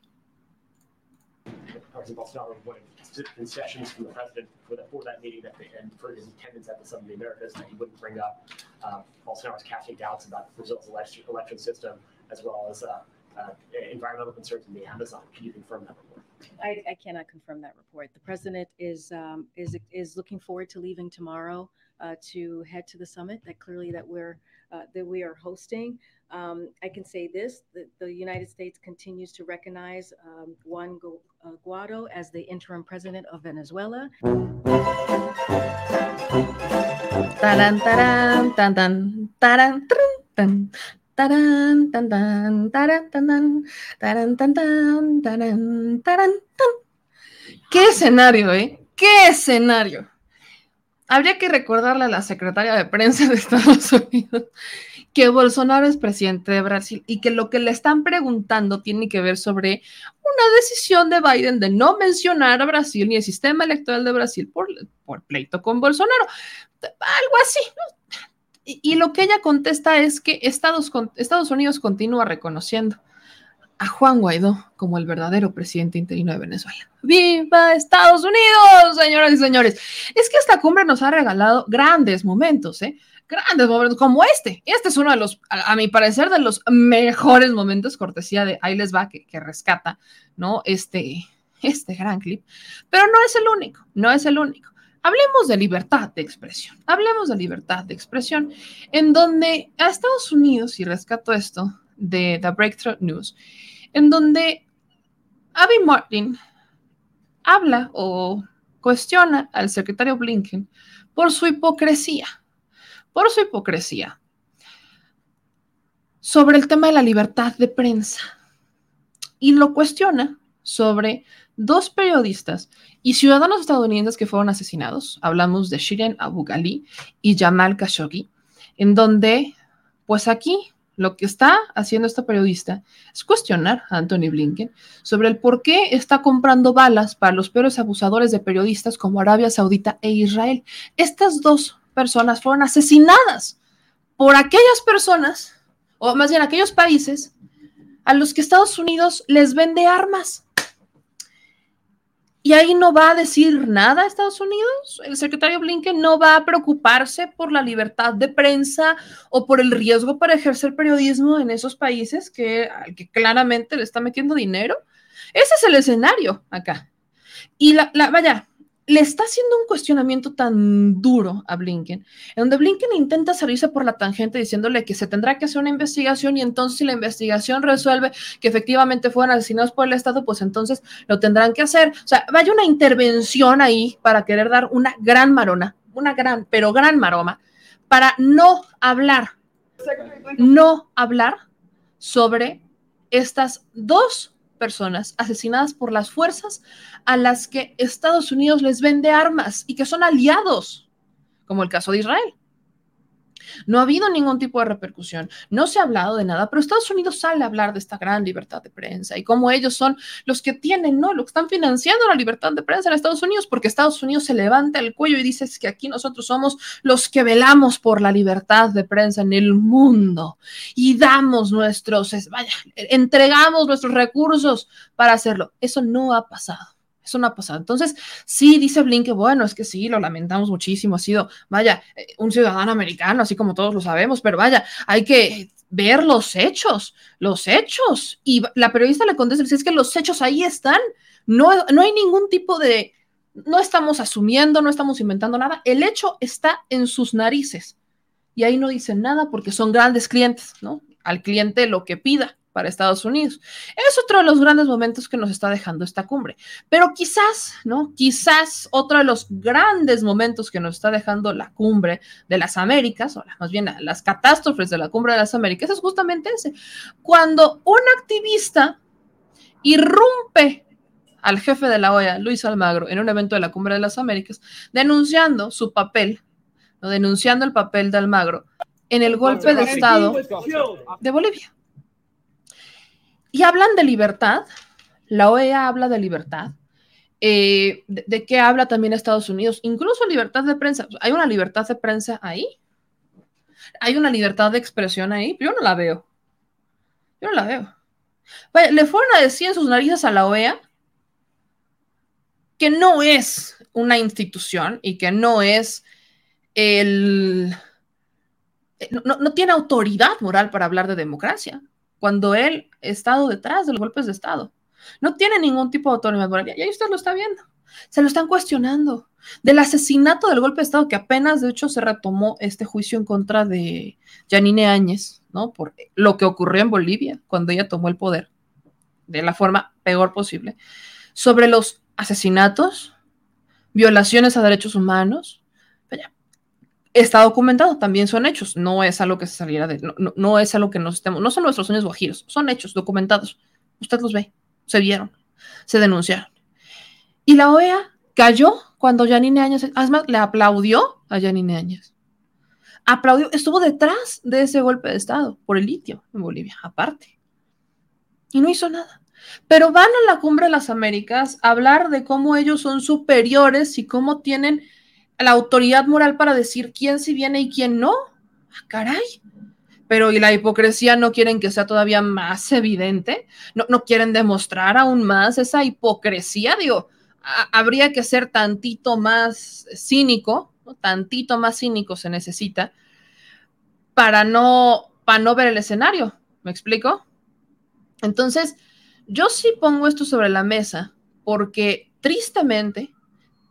Concessions from the president for, for that meeting that they, and for his attendance at the Summit of the Americas that he wouldn't bring up uh, Bolsonaro's casting doubts about Brazil's election, election system as well as uh, uh, environmental concerns in the Amazon. Can you confirm that report? I, I cannot confirm that report. The president is um, is is looking forward to leaving tomorrow uh, to head to the summit. That clearly that we're uh, that we are hosting. Um, I can say this: that the United States continues to recognize um, Juan uh, Guaido as the interim president of Venezuela. Tarán, tarán, tan, tan, tarán, trun, tan, tarán, tan, tan, tarán, tan, tan, tarán, tan, tan, tarán, tarán, tan. ¿Qué escenario, eh? ¿Qué escenario? Habría que recordarle a la secretaria de prensa de Estados Unidos que Bolsonaro es presidente de Brasil y que lo que le están preguntando tiene que ver sobre una decisión de Biden de no mencionar a Brasil ni el sistema electoral de Brasil por, por pleito con Bolsonaro. Algo así. Y, lo que ella contesta es que Estados, Estados Unidos continúa reconociendo a Juan Guaidó como el verdadero presidente interino de Venezuela. ¡Viva Estados Unidos, señoras y señores! Es que esta cumbre nos ha regalado grandes momentos, ¿eh? Grandes momentos como este. Este es uno de los, a, mi parecer, de los mejores momentos, cortesía de Ahí les va, que, que rescata, ¿no? Este, este gran clip. Pero no es el único, no es el único. Hablemos de libertad de expresión. Hablemos de libertad de expresión, en donde a Estados Unidos, y rescato esto de The Breakthrough News, en donde Abby Martin habla o cuestiona al secretario Blinken por su hipocresía, por su hipocresía sobre el tema de la libertad de prensa. Y lo cuestiona sobre dos periodistas y ciudadanos estadounidenses que fueron asesinados. Hablamos de Shirin Abu Ghali y Jamal Khashoggi, en donde, pues aquí, lo que está haciendo esta periodista es cuestionar a Anthony Blinken sobre el por qué está comprando balas para los peores abusadores de periodistas como Arabia Saudita e Israel. Estas dos personas fueron asesinadas por aquellas personas, o más bien aquellos países, a los que Estados Unidos les vende armas. Y ahí no va a decir nada Estados Unidos. El secretario Blinken no va a preocuparse por la libertad de prensa o por el riesgo para ejercer periodismo en esos países que, al que claramente le está metiendo dinero. Ese es el escenario acá. Y la, vaya, le está haciendo un cuestionamiento tan duro a Blinken, en donde Blinken intenta salirse por la tangente diciéndole que se tendrá que hacer una investigación y entonces si la investigación resuelve que efectivamente fueron asesinados por el Estado, pues entonces lo tendrán que hacer. O sea, vaya una intervención ahí para querer dar una gran marona, una gran, pero gran maroma, para no hablar, no hablar sobre estas dos personas asesinadas por las fuerzas a las que Estados Unidos les vende armas y que son aliados, como el caso de Israel. No ha habido ningún tipo de repercusión, no se ha hablado de nada, pero Estados Unidos sale a hablar de esta gran libertad de prensa y cómo ellos son los que tienen, ¿no? Los que están financiando la libertad de prensa en Estados Unidos, porque Estados Unidos se levanta el cuello y dice que aquí nosotros somos los que velamos por la libertad de prensa en el mundo y damos nuestros, vaya, entregamos nuestros recursos para hacerlo. Eso no ha pasado. Eso no ha pasado. Entonces, sí, dice Blinken, bueno, es que sí, lo lamentamos muchísimo, ha sido, vaya, un ciudadano americano, así como todos lo sabemos, pero vaya, hay que ver los hechos, los hechos. Y la periodista le contesta, es que los hechos ahí están, no, no hay ningún tipo de, no estamos asumiendo, no estamos inventando nada, el hecho está en sus narices. Y ahí no dicen nada porque son grandes clientes, ¿no? Al cliente lo que pida para Estados Unidos. Es otro de los grandes momentos que nos está dejando esta cumbre. Pero quizás, ¿no? Quizás otro de los grandes momentos que nos está dejando la cumbre de las Américas, o más bien las catástrofes de la cumbre de las Américas, es justamente ese. Cuando un activista irrumpe al jefe de la OEA, Luis Almagro, en un evento de la cumbre de las Américas, denunciando su papel, ¿no? denunciando el papel de Almagro en el golpe de Estado de Bolivia. Y hablan de libertad, la OEA habla de libertad, eh, de, qué habla también Estados Unidos, incluso libertad de prensa. ¿Hay una libertad de prensa ahí? ¿Hay una libertad de expresión ahí? Yo no la veo. Yo no la veo. Le fueron a decir en sus narices a la OEA que no es una institución y que no es el... No, no tiene autoridad moral para hablar de democracia, cuando él ha estado detrás de los golpes de Estado. No tiene ningún tipo de autoridad moral. Y ahí usted lo está viendo. Se lo están cuestionando. Del asesinato del golpe de Estado, que apenas de hecho se retomó este juicio en contra de Janine Áñez, ¿no? Por lo que ocurrió en Bolivia cuando ella tomó el poder de la forma peor posible. Sobre los asesinatos, violaciones a derechos humanos, está documentado, también son hechos, no es algo que se saliera de, no, no, es algo que nos estemos, no son nuestros sueños guajiros, son hechos documentados. Usted los ve, se vieron, se denunciaron. Y la OEA cayó cuando Janine Áñez, además le aplaudió a Janine Áñez. Aplaudió, estuvo detrás de ese golpe de Estado por el litio en Bolivia, aparte. Y no hizo nada. Pero van a la cumbre de las Américas a hablar de cómo ellos son superiores y cómo tienen la autoridad moral para decir quién sí viene y quién no. Ah, caray. Pero y la hipocresía no quieren que sea todavía más evidente, no, no quieren demostrar aún más esa hipocresía, digo, habría que ser tantito más cínico, tantito más cínico se necesita para no, para no ver el escenario, ¿me explico? Entonces, yo sí pongo esto sobre la mesa porque tristemente,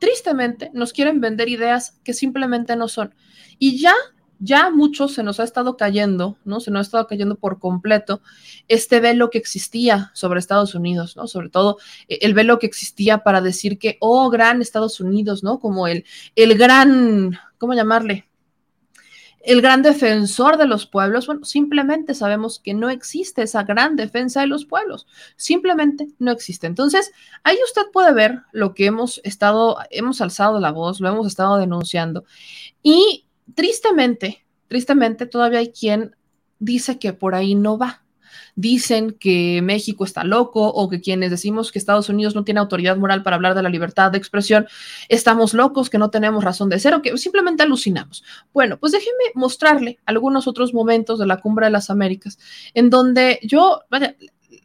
tristemente nos quieren vender ideas que simplemente no son. Y ya, ya mucho se nos ha estado cayendo, ¿no? Se nos ha estado cayendo por completo este velo que existía sobre Estados Unidos, ¿no? Sobre todo eh, el velo que existía para decir que, oh, gran Estados Unidos, ¿no? Como el, el gran, ¿cómo llamarle? El gran defensor de los pueblos, bueno, simplemente sabemos que no existe esa gran defensa de los pueblos, simplemente no existe. Entonces, ahí usted puede ver lo que hemos estado, hemos alzado la voz, lo hemos estado denunciando y tristemente, tristemente todavía hay quien dice que por ahí no va dicen que México está loco o que quienes decimos que Estados Unidos no tiene autoridad moral para hablar de la libertad de expresión, estamos locos, que no tenemos razón de ser o que simplemente alucinamos. Bueno, pues déjeme mostrarle algunos otros momentos de la Cumbre de las Américas en donde yo, vaya,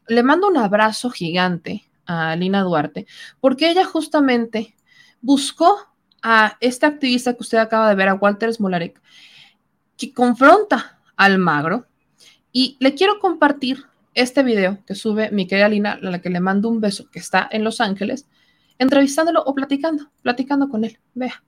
le mando un abrazo gigante a Lina Duarte, porque ella justamente buscó a este activista que usted acaba de ver, a Walter Smolarek, que confronta al magro, y le quiero compartir este video que sube mi querida Lina, a la que le mando un beso, que está en Los Ángeles, entrevistándolo o platicando, platicando con él. Vea.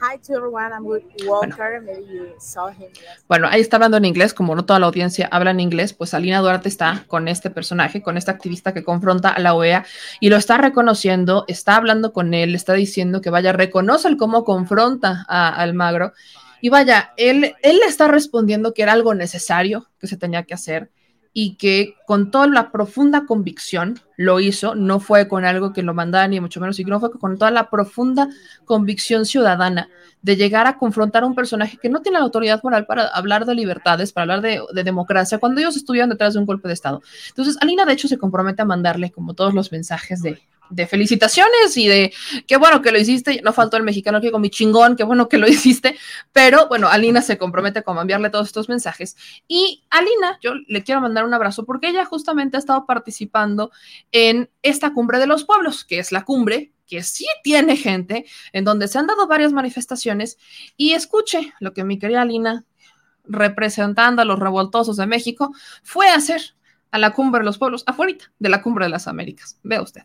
Hi to everyone, I'm with Walker. Maybe you saw him. Bueno, ahí está hablando en inglés, como no toda la audiencia habla en inglés, pues Alina Duarte está con este personaje, con este activista que confronta a la OEA y lo está reconociendo, está hablando con él, está diciendo que vaya, reconoce el cómo confronta a Almagro y vaya, él, él le está respondiendo que era algo necesario, que se tenía que hacer y que con toda la profunda convicción lo hizo, no fue con algo que lo mandara ni mucho menos, sino fue con toda la profunda convicción ciudadana de llegar a confrontar a un personaje que no tiene la autoridad moral para hablar de libertades, para hablar de, de democracia, cuando ellos estuvieron detrás de un golpe de Estado. Entonces, Alina, de hecho, se compromete a mandarle como todos los mensajes de, de felicitaciones y de qué bueno que lo hiciste. No faltó el mexicano que con mi chingón, qué bueno que lo [laughs] hiciste. Pero bueno, Alina se compromete con enviarle todos estos mensajes. Y Alina, yo le quiero mandar un abrazo porque ella justamente ha estado participando en esta cumbre de los pueblos, que es la cumbre que sí tiene gente, en donde se han dado varias manifestaciones. Y escuche lo que mi querida Alina, representando a los revoltosos de México, fue hacer a la cumbre de los pueblos, afuera de la cumbre de las Américas. Vea usted.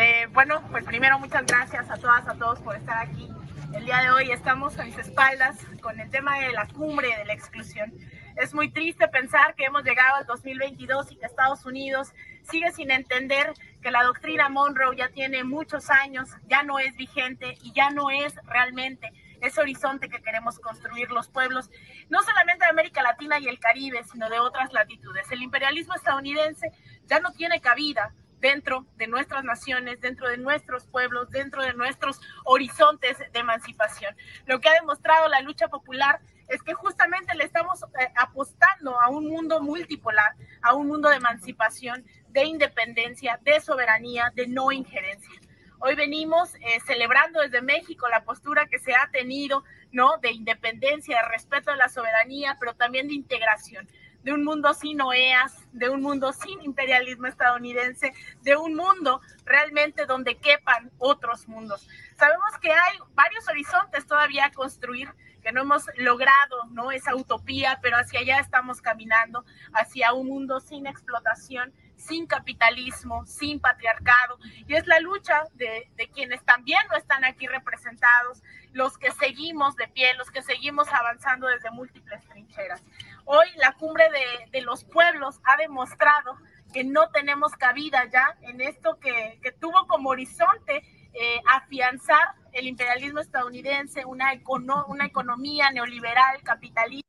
Eh, bueno, pues primero muchas gracias a todas, a todos por estar aquí. El día de hoy estamos a mis espaldas con el tema de la cumbre de la exclusión. Es muy triste pensar que hemos llegado al 2022 y que Estados Unidos sigue sin entender que la doctrina Monroe ya tiene muchos años, ya no es vigente y ya no es realmente ese horizonte que queremos construir los pueblos, no solamente de América Latina y el Caribe, sino de otras latitudes. El imperialismo estadounidense ya no tiene cabida dentro de nuestras naciones, dentro de nuestros pueblos, dentro de nuestros horizontes de emancipación. Lo que ha demostrado la lucha popular es que justamente le estamos eh, apostando a un mundo multipolar, a un mundo de emancipación, de independencia, de soberanía, de no injerencia. Hoy venimos eh, celebrando desde México la postura que se ha tenido, ¿no? De independencia, de respeto a la soberanía, pero también de integración de un mundo sin OEAS, de un mundo sin imperialismo estadounidense, de un mundo realmente donde quepan otros mundos. Sabemos que hay varios horizontes todavía a construir, que no hemos logrado, ¿no? Esa utopía, pero hacia allá estamos caminando, hacia un mundo sin explotación, sin capitalismo, sin patriarcado. Y es la lucha de, de, quienes también no están aquí representados, los que seguimos de pie, los que seguimos avanzando desde múltiples trincheras. Hoy la cumbre de, los pueblos ha demostrado que no tenemos cabida ya en esto que, tuvo como horizonte eh, afianzar el imperialismo estadounidense, una, econo una economía neoliberal, capitalista.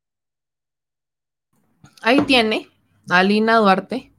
Ahí tiene a Lina Duarte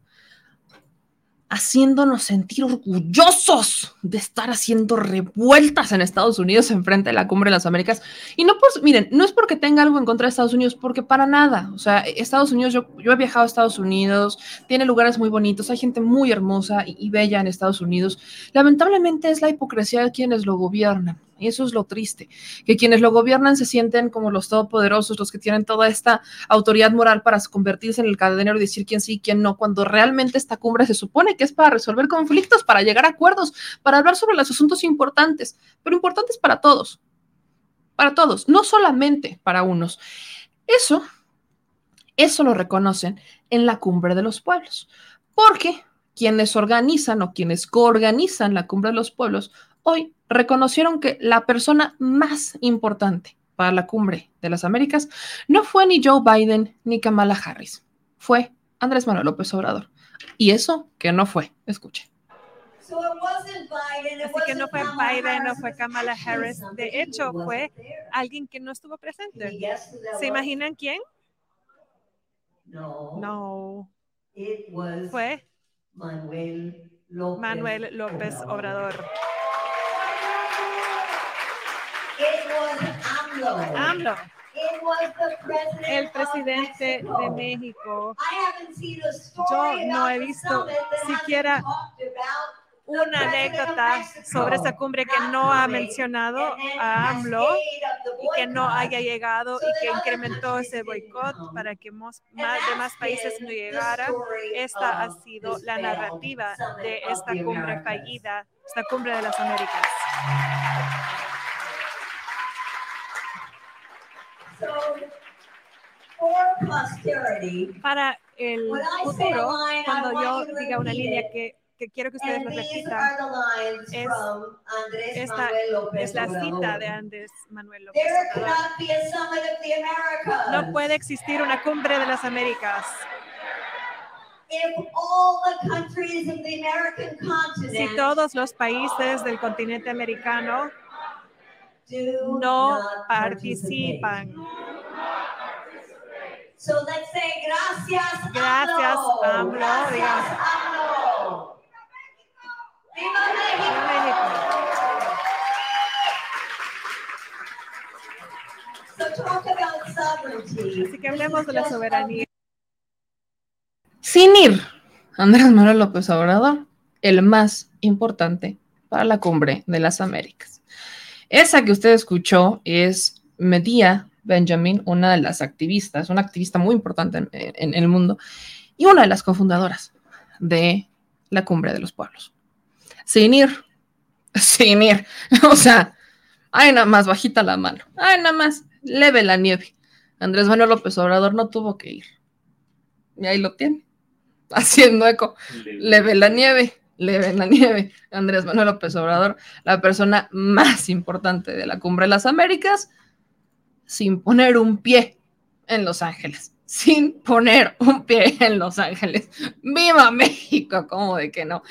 haciéndonos sentir orgullosos de estar haciendo revueltas en Estados Unidos en frente de la Cumbre de las Américas. Y no, pues, miren, no es porque tenga algo en contra de Estados Unidos, porque para nada. O sea, Estados Unidos, yo, yo he viajado a Estados Unidos, tiene lugares muy bonitos, hay gente muy hermosa y bella en Estados Unidos. Lamentablemente es la hipocresía de quienes lo gobiernan. Y eso es lo triste, que quienes lo gobiernan se sienten como los todopoderosos, los que tienen toda esta autoridad moral para convertirse en el cadenero y decir quién sí y quién no, cuando realmente esta cumbre se supone que es para resolver conflictos, para llegar a acuerdos, para hablar sobre los asuntos importantes, pero importantes para todos, para todos, no solamente para unos. Eso, eso lo reconocen en la cumbre de los pueblos, porque quienes organizan o quienes coorganizan la cumbre de los pueblos hoy reconocieron que la persona más importante para la cumbre de las Américas no fue ni Joe Biden ni Kamala Harris, fue Andrés Manuel López Obrador. Y eso que no fue, escuche. Así que no fue Biden, no fue Kamala Harris. De hecho, fue alguien que no estuvo presente. ¿Se imaginan quién? No. Fue Manuel López Obrador. AMLO. El presidente de México. Yo no he visto siquiera una anécdota sobre esa cumbre que no ha mencionado a AMLO y que no haya llegado y que incrementó ese boicot para que más, demás países no llegaran. Esta ha sido la narrativa de esta cumbre fallida, esta cumbre de las Américas. Para el futuro, cuando yo diga una línea que, que quiero que ustedes lo repitan, es, esta es la cita de Andrés Manuel López Obrador. No puede existir una cumbre de las Américas. Si todos los países del continente americano no participan. So let's say gracias, Gracias, AMLO. Gracias, Digamos. AMLO. ¡Viva México! So talk about sovereignty. Así que hablemos de la soberanía. Sin ir, Andrés Manuel López Obrador, el más importante para la cumbre de las Américas. Esa que usted escuchó es Medía Benjamin, una de las activistas, una activista muy importante en, en, en, el mundo y una de las cofundadoras de la Cumbre de los Pueblos. Sin ir, [laughs] sin ir, [laughs] o sea, ay, nada más bajita la mano, ay, nada más leve la nieve. Andrés Manuel López Obrador no tuvo que ir. Y ahí lo tiene, [laughs] haciendo eco, leve la nieve leve en la [laughs] nieve, Andrés Manuel López Obrador, la persona más importante de la Cumbre de las Américas, sin poner un pie en Los Ángeles, sin poner un pie en Los Ángeles. ¡Viva México! ¿Cómo de que no?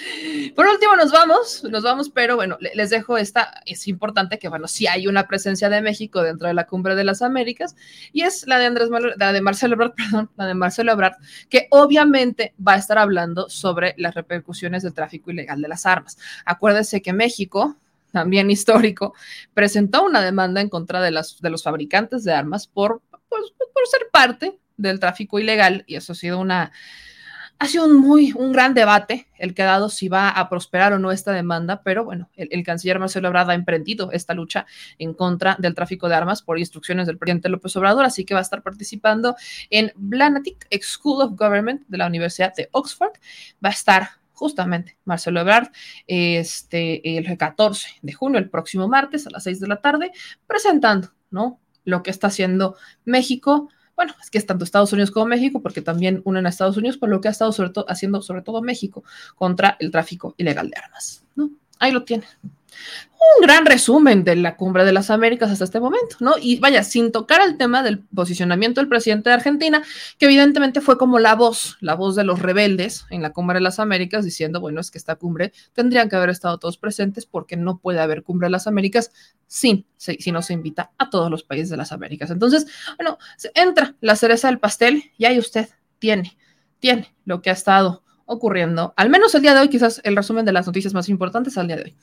Por último, nos vamos, nos vamos, pero bueno, les dejo esta, es importante que, bueno, sí hay una presencia de México dentro de la Cumbre de las Américas, y es la de Andrés Manuel, la de Marcelo Ebrard, [laughs] perdón, la de Marcelo Ebrard, que obviamente va a estar hablando sobre las repercusiones del tráfico ilegal de las armas. Acuérdense que México, también histórico, presentó una demanda en contra de, las, de los fabricantes de armas por, pues, por ser parte del tráfico ilegal y eso ha sido una, ha sido un muy, un gran debate el que ha dado si va a prosperar o no esta demanda, pero bueno, el, canciller Marcelo Ebrard ha emprendido esta lucha en contra del tráfico de armas por instrucciones del presidente López Obrador, así que va a estar participando en Blanatic School of Government de la Universidad de Oxford. Va a estar justamente Marcelo Ebrard este, el 14 de junio, el próximo martes a las 6 de la tarde, presentando, ¿no? Lo que está haciendo México bueno, es que es tanto Estados Unidos como México, porque también unen a Estados Unidos por lo que ha estado sobre haciendo sobre todo México contra el tráfico ilegal de armas. ¿no? Ahí lo tienen. Un gran resumen de la cumbre de las Américas hasta este momento, ¿no? Y vaya, sin tocar el tema del posicionamiento del presidente de Argentina, que evidentemente fue como la voz, la voz de los rebeldes en la cumbre de las Américas, diciendo, bueno, es que esta cumbre tendrían que haber estado todos presentes porque no puede haber cumbre de las Américas sin, si, no se invita a todos los países de las Américas. Entonces, bueno, entra la cereza del pastel y ahí usted tiene, tiene lo que ha estado ocurriendo, al menos el día de hoy, quizás el resumen de las noticias más importantes al día de hoy.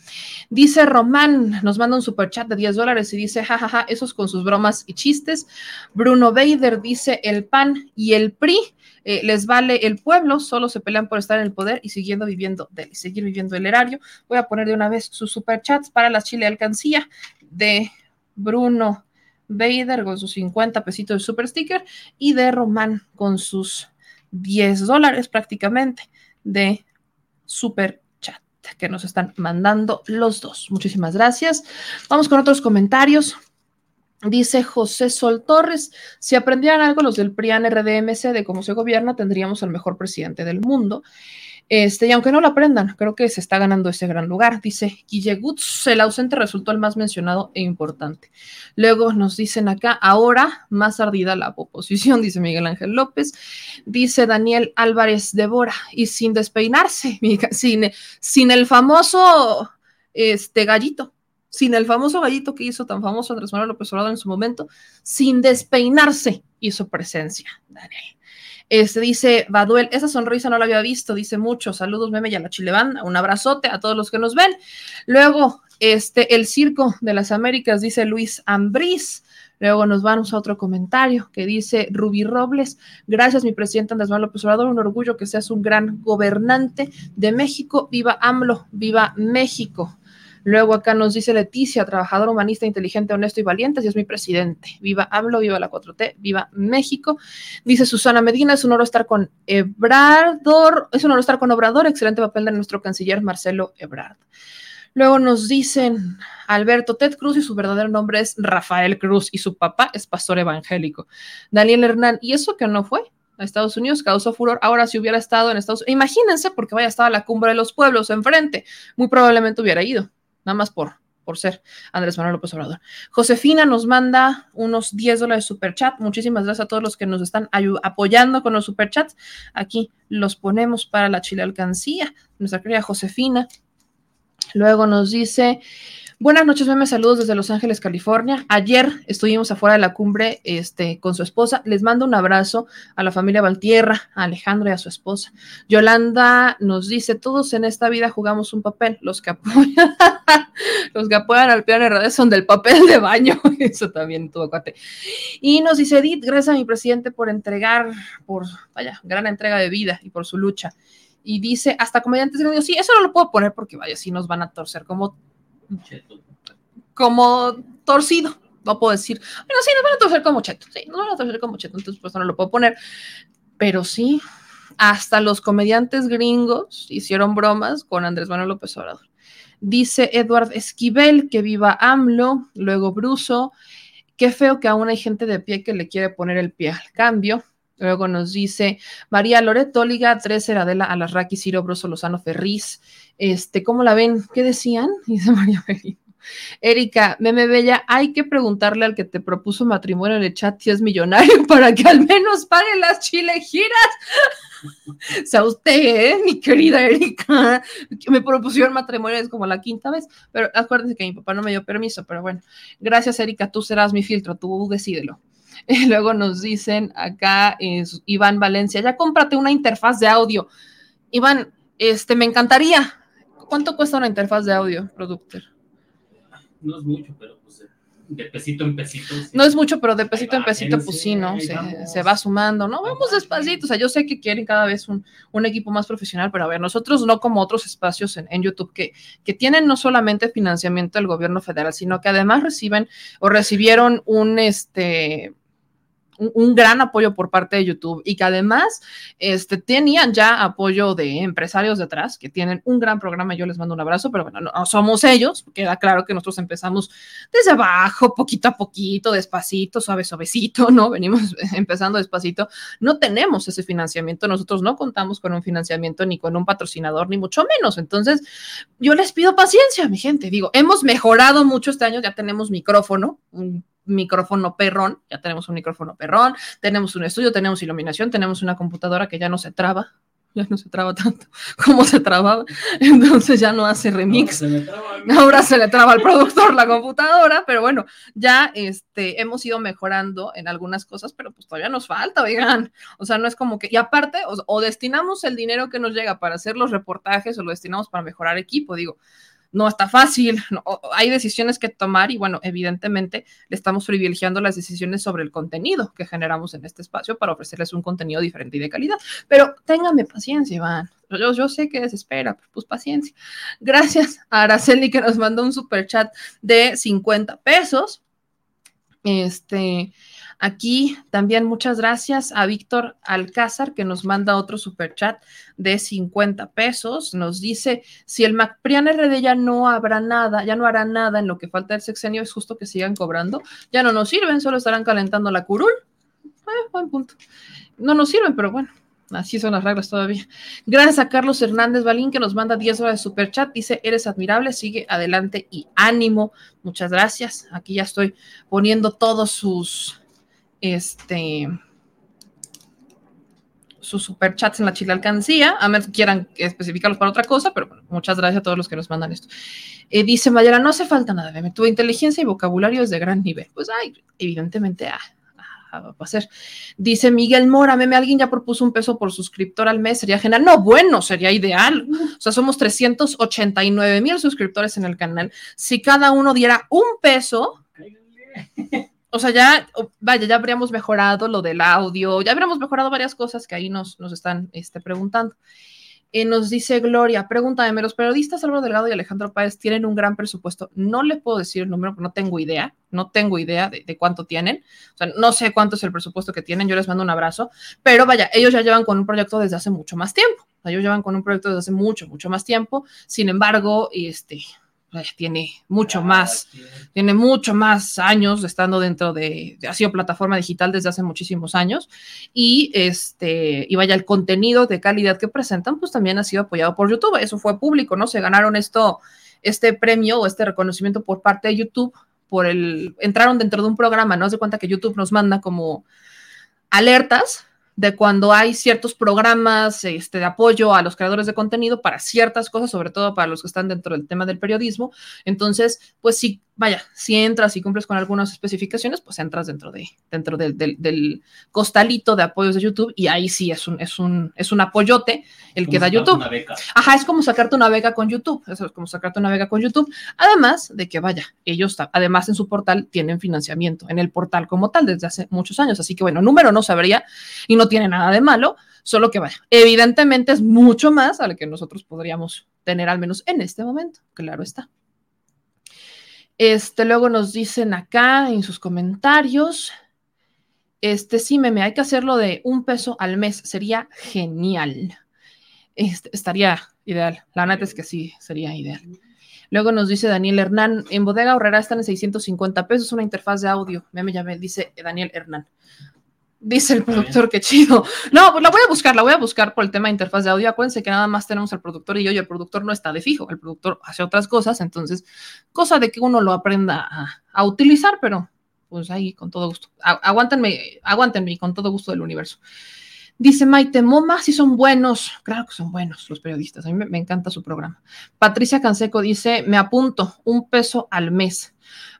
Dice Román, nos manda un super chat de 10 dólares y dice, jajaja, ja, ja, esos con sus bromas y chistes. Bruno Bader dice, el PAN y el PRI eh, les vale el pueblo, solo se pelean por estar en el poder y siguiendo viviendo de seguir viviendo el erario. Voy a poner de una vez sus super chats para la Chile Alcancía de Bruno Bader con sus 50 pesitos de super sticker y de Román con sus 10 dólares prácticamente de super chat que nos están mandando los dos. Muchísimas gracias. Vamos con otros comentarios. Dice José Sol Torres, si aprendieran algo los del PRIAN RDMC de cómo se gobierna, tendríamos el mejor presidente del mundo. Este, y aunque no lo aprendan, creo que se está ganando ese gran lugar. Dice Guille Gutz, el ausente resultó el más mencionado e importante. Luego nos dicen acá, ahora más ardida la oposición, [laughs] dice Miguel Ángel López. Dice Daniel Álvarez de Bora, y sin despeinarse, [laughs] sin, sin el famoso este, gallito, sin el famoso gallito que hizo tan famoso Andrés Manuel López Obrador en su momento, sin despeinarse hizo presencia, Daniel. Este dice Baduel, esa sonrisa no la había visto, dice mucho. Saludos, meme y a la. Un abrazote a todos los que nos ven. Luego, este, el circo de las Américas, dice Luis Ambriz. Luego nos vamos a otro comentario que dice Rubí Robles. Gracias, mi presidente Andrés Manuel López Obrador. Un orgullo que seas un gran gobernante de México. Viva AMLO, viva México. Luego acá nos dice Leticia, trabajador humanista, inteligente, honesto y valiente, y es mi presidente. Viva AMLO, viva la 4T, viva México. Dice Susana Medina, es un honor estar con Ebrador, es un honor estar con Obrador, excelente papel de nuestro canciller Marcelo Ebrard. Luego nos dicen Alberto Ted Cruz y su verdadero nombre es Rafael Cruz y su papá es pastor evangélico. Daniel Hernán, ¿y eso que no fue? a Estados Unidos, causó furor. Ahora, si hubiera estado en Estados Unidos, imagínense, porque vaya estado a la cumbre de los pueblos enfrente, muy probablemente hubiera ido nada más por, por ser Andrés Manuel López Obrador. Josefina nos manda unos 10 dólares de super chat. Muchísimas gracias a todos los que nos están apoyando con los super chats. Aquí los ponemos para la Chile Alcancía. Nuestra querida Josefina. Luego nos dice, Buenas noches, meme. Saludos desde Los Ángeles, California. Ayer estuvimos afuera de la cumbre este, con su esposa. Les mando un abrazo a la familia Valtierra, a Alejandro y a su esposa. Yolanda nos dice: Todos en esta vida jugamos un papel. Los que apoyan, [laughs] los que apoyan al plan RD son del papel de baño. [laughs] Eso también tuvo cuate. Y nos dice Edith: Gracias a mi presidente por entregar, por vaya, gran entrega de vida y por su lucha. Y dice: Hasta comediantes. Sí, eso no lo puedo poner porque vaya, si nos van a torcer como. Como torcido, no puedo decir. Bueno, sí, nos van a torcer como cheto, sí, nos van a torcer como cheto, entonces pues no lo puedo poner. Pero sí, hasta los comediantes gringos hicieron bromas con Andrés Manuel López Obrador. Dice Edward Esquivel que viva AMLO, luego Bruso. Qué feo que aún hay gente de pie que le quiere poner el pie al cambio. Luego nos dice María Loreto, Liga 3, Adela Alarraqui, Ciro Broso Lozano Ferriz. Este, ¿cómo la ven? ¿Qué decían? [laughs] Dice María Felipe. Erika, meme bella, hay que preguntarle al que te propuso matrimonio en el chat si es millonario [laughs] para que al menos pague las chile giras. o [laughs] sea, usted, ¿eh? mi querida Erika, me propusieron matrimonio es como la quinta vez, pero acuérdense que mi papá no me dio permiso, pero bueno, gracias Erika, tú serás mi filtro, tú decídelo. Y luego nos dicen acá, es Iván Valencia, ya cómprate una interfaz de audio. Iván, este, me encantaría. ¿Cuánto cuesta una interfaz de audio, productor? No es mucho, pero pues. de pesito en pesito. sí. No es mucho, pero de pesito en pesito, pues sí, ¿no? Se, va sumando, ¿no? Vamos despacito. O sea, yo sé que quieren cada vez un, un equipo más profesional, pero a ver, nosotros no como otros espacios en, en YouTube que, que tienen no solamente financiamiento del gobierno federal, sino que además reciben o recibieron un este un, gran apoyo por parte de YouTube y que además este, tenían ya apoyo de empresarios detrás que tienen un gran programa. Yo les mando un abrazo, pero bueno, no, no somos ellos. Queda claro que nosotros empezamos desde abajo, poquito a poquito, despacito, suave, suavecito, ¿no? Venimos [laughs] empezando despacito. No tenemos ese financiamiento. Nosotros no contamos con un financiamiento ni con un patrocinador, ni mucho menos. Entonces, yo les pido paciencia, mi gente. Digo, hemos mejorado mucho este año. Ya tenemos micrófono, un micrófono perrón, ya tenemos un micrófono perrón, tenemos un estudio, tenemos iluminación, tenemos una computadora que ya no se traba, ya no se traba tanto [laughs] como se trababa, entonces ya no hace remix. Se traba. Ahora se le traba al productor la computadora, pero bueno, ya este, hemos ido mejorando en algunas cosas, pero pues todavía nos falta, oigan. O sea, no es como que, y aparte, o, o destinamos el dinero que nos llega para hacer los reportajes o lo destinamos para mejorar equipo, digo. No está fácil, hay decisiones que tomar y bueno, evidentemente le estamos privilegiando las decisiones sobre el contenido que generamos en este espacio para ofrecerles un contenido diferente y de calidad. Pero ténganme paciencia, Iván. Yo, yo sé que desespera, pero pues paciencia. Gracias a Araceli que nos mandó un super chat de 50 pesos. Este, aquí también muchas gracias a Víctor Alcázar que nos manda otro super chat de 50 pesos. Nos dice, si el MacPrian RD ya no habrá nada, ya no hará nada en lo que falta del sexenio, es justo que sigan cobrando. Ya no nos sirven, solo estarán calentando la curul. Eh, buen punto. No nos sirven, pero bueno, así son las reglas todavía. Gracias a Carlos Hernández Balín que nos manda 10 horas de super chat. Dice, eres admirable, sigue adelante y ánimo. Muchas gracias. Aquí ya estoy poniendo todos sus, este, sus superchats en la chile alcancía, a menos quieran especificarlos para otra cosa, pero muchas gracias a todos los que nos mandan esto. Eh, dice Mayara, no hace falta nada, tu inteligencia y vocabulario es de gran nivel. Pues ay, evidentemente ah, ah, va a ser. Dice Miguel Mora, meme, alguien ya propuso un peso por suscriptor al mes, sería genial. No, bueno, sería ideal. O sea, somos 389 mil suscriptores en el canal. Si cada uno diera un peso, o sea, ya, vaya, ya habríamos mejorado lo del audio, ya habríamos mejorado varias cosas que ahí nos, nos están este, preguntando. Eh, nos dice Gloria, pregúntame, los periodistas Álvaro Delgado y Alejandro Páez tienen un gran presupuesto. No le puedo decir el número, no tengo idea, no tengo idea de, de cuánto tienen. O sea, no sé cuánto es el presupuesto que tienen, yo les mando un abrazo, pero vaya, ellos ya llevan con un proyecto desde hace mucho más tiempo. O sea, ellos llevan con un proyecto desde hace mucho, mucho más tiempo. Sin embargo, este, tiene mucho más tiene mucho más años estando dentro de, ha sido plataforma digital desde hace muchísimos años y este, y vaya, el contenido de calidad que presentan, pues también ha sido apoyado por YouTube, eso fue público, ¿no? Se ganaron esto, este premio o este reconocimiento por parte de YouTube, por el, entraron dentro de un programa, ¿no? Se cuenta que YouTube nos manda como alertas de cuando hay ciertos programas este, de apoyo a los creadores de contenido para ciertas cosas, sobre todo para los que están dentro del tema del periodismo. Entonces, pues sí, vaya, si entras y cumples con algunas especificaciones, pues entras dentro, de, dentro del, del- del costalito de apoyos de YouTube y ahí sí es un, es un, es un apoyote el que da YouTube. Una beca. Ajá, es como sacarte una beca con YouTube. Eso es como sacarte una beca con YouTube. Además de que, vaya, ellos, además en su portal tienen financiamiento, en el portal como tal, desde hace muchos años. Así que, bueno, número no sabría y no tiene nada de malo, solo que, vaya, evidentemente es mucho más al que nosotros podríamos tener, al menos en este momento. Claro está. Este, luego nos dicen acá en sus comentarios. Este, sí, meme, hay que hacerlo de un peso al mes. Sería genial. Este, estaría ideal. La neta es que sí, sería ideal. Luego nos dice Daniel Hernán, en Bodega Horrera están en 650 pesos una interfaz de audio. Meme ya me dice Daniel Hernán. Dice el productor, qué chido. No, pues la voy a buscar, la voy a buscar por el tema de interfaz de audio. Acuérdense que nada más tenemos al productor y yo, y el productor no está de fijo, el productor hace otras cosas, entonces, cosa de que uno lo aprenda a, a utilizar, pero pues ahí con todo gusto. Aguántenme, aguántenme con todo gusto del universo. Dice Maite Moma, sí son buenos. Claro que son buenos los periodistas. A mí me, me encanta su programa. Patricia Canseco dice, me apunto un peso al mes.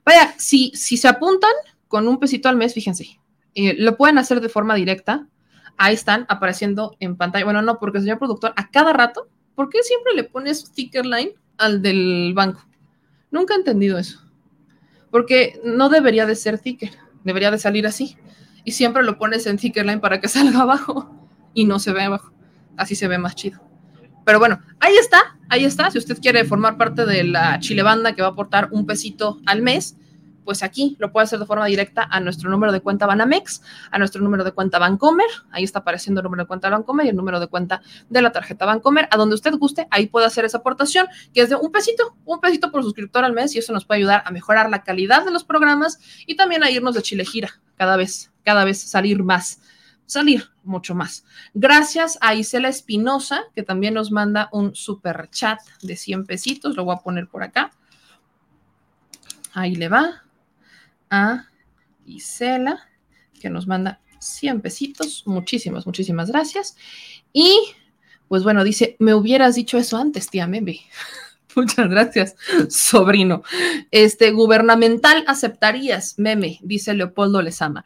Vaya, si, si se apuntan con un pesito al mes, fíjense, eh, lo pueden hacer de forma directa. Ahí están apareciendo en pantalla. Bueno, no, porque señor productor, a cada rato, ¿por qué siempre le pones sticker line al del banco? Nunca he entendido eso. porque no debería de ser ticker, debería de salir así. Y siempre lo pones en Tickerline para que [laughs] salga abajo y no se ve abajo. Así se ve más chido. Pero bueno, ahí está, ahí está. Si usted quiere formar parte de la Chile Banda que va a aportar un pesito al mes, pues aquí lo puede hacer de forma directa a nuestro número de cuenta Banamex, a nuestro número de cuenta Bancomer, ahí está apareciendo el número de cuenta Bancomer y el número de cuenta de la tarjeta Bancomer, a donde usted guste, ahí puede hacer esa aportación, que es de un pesito, un pesito por suscriptor al mes y eso nos puede ayudar a mejorar la calidad de los programas y también a irnos de Chile gira cada vez, cada vez salir más salir mucho más. Gracias a Isela Espinosa, que también nos manda un super chat de 100 pesitos. Lo voy a poner por acá. Ahí le va a Isela, que nos manda 100 pesitos. Muchísimas, muchísimas gracias. Y pues bueno, dice, me hubieras dicho eso antes, tía Meme. [laughs] Muchas gracias, sobrino. Este, gubernamental aceptarías, meme, dice Leopoldo Lezama.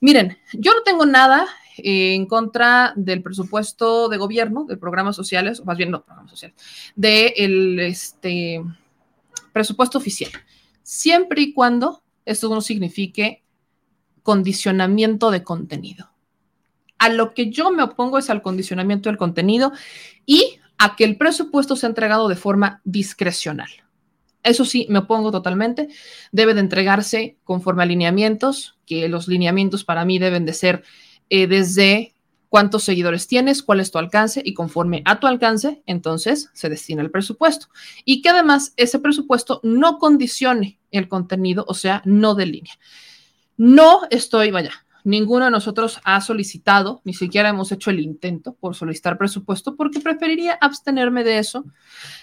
Miren, yo no tengo nada en contra del presupuesto de gobierno, de programas sociales, o más bien no programas sociales, del este, presupuesto oficial, siempre y cuando esto no signifique condicionamiento de contenido. A lo que yo me opongo es al condicionamiento del contenido y a que el presupuesto sea entregado de forma discrecional. Eso sí, me opongo totalmente. Debe de entregarse conforme a lineamientos, que los lineamientos para mí deben de ser eh, desde cuántos seguidores tienes, cuál es tu alcance y conforme a tu alcance, entonces se destina el presupuesto. Y que además ese presupuesto no condicione el contenido, o sea, no de línea. No estoy, vaya, ninguno de nosotros ha solicitado, ni siquiera hemos hecho el intento por solicitar presupuesto, porque preferiría abstenerme de eso,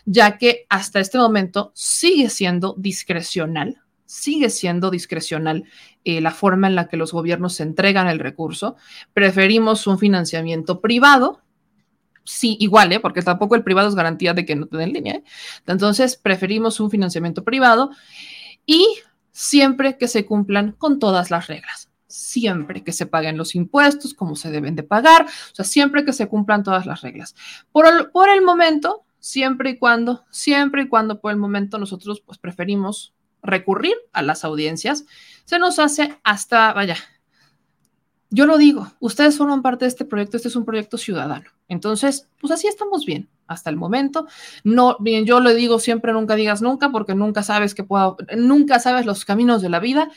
ya que hasta este momento sigue siendo discrecional, sigue siendo discrecional eh, la forma en la que los gobiernos entregan el recurso. Preferimos un financiamiento privado. Sí, igual, ¿eh? porque tampoco el privado es garantía de que no te den línea. ¿eh? Entonces, preferimos un financiamiento privado y siempre que se cumplan con todas las reglas siempre que se paguen los impuestos, como se deben de pagar, o sea, siempre que se cumplan todas las reglas. Por el, por el momento, siempre y cuando, siempre y cuando por el momento nosotros pues preferimos recurrir a las audiencias, se nos hace hasta, vaya, yo lo digo, ustedes forman parte de este proyecto, este es un proyecto ciudadano. Entonces, pues así estamos bien hasta el momento. No, bien, yo le digo siempre, nunca digas nunca, porque nunca sabes que pueda, nunca sabes los caminos de la vida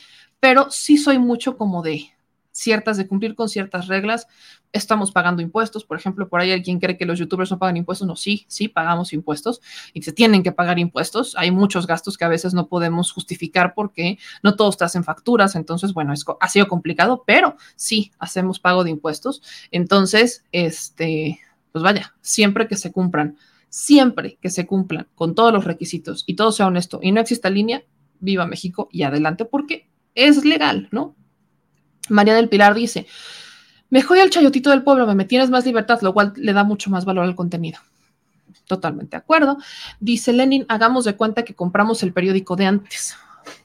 pero sí soy mucho como de ciertas, de cumplir con ciertas reglas. Estamos pagando impuestos, por ejemplo, por ahí alguien cree que los youtubers no pagan impuestos. No, sí, sí, pagamos impuestos y se tienen que pagar impuestos. Hay muchos gastos que a veces no podemos justificar porque no todos te hacen facturas. Entonces, bueno, es, ha sido complicado, pero sí hacemos pago de impuestos. Entonces, este, pues vaya, siempre que se cumplan, siempre que se cumplan con todos los requisitos y todo sea honesto y no exista línea, viva México y adelante, porque es legal, ¿no? María del Pilar dice, mejor al chayotito del pueblo, me tienes más libertad, lo cual le da mucho más valor al contenido. Totalmente de acuerdo. Dice Lenin, hagamos de cuenta que compramos el periódico de antes.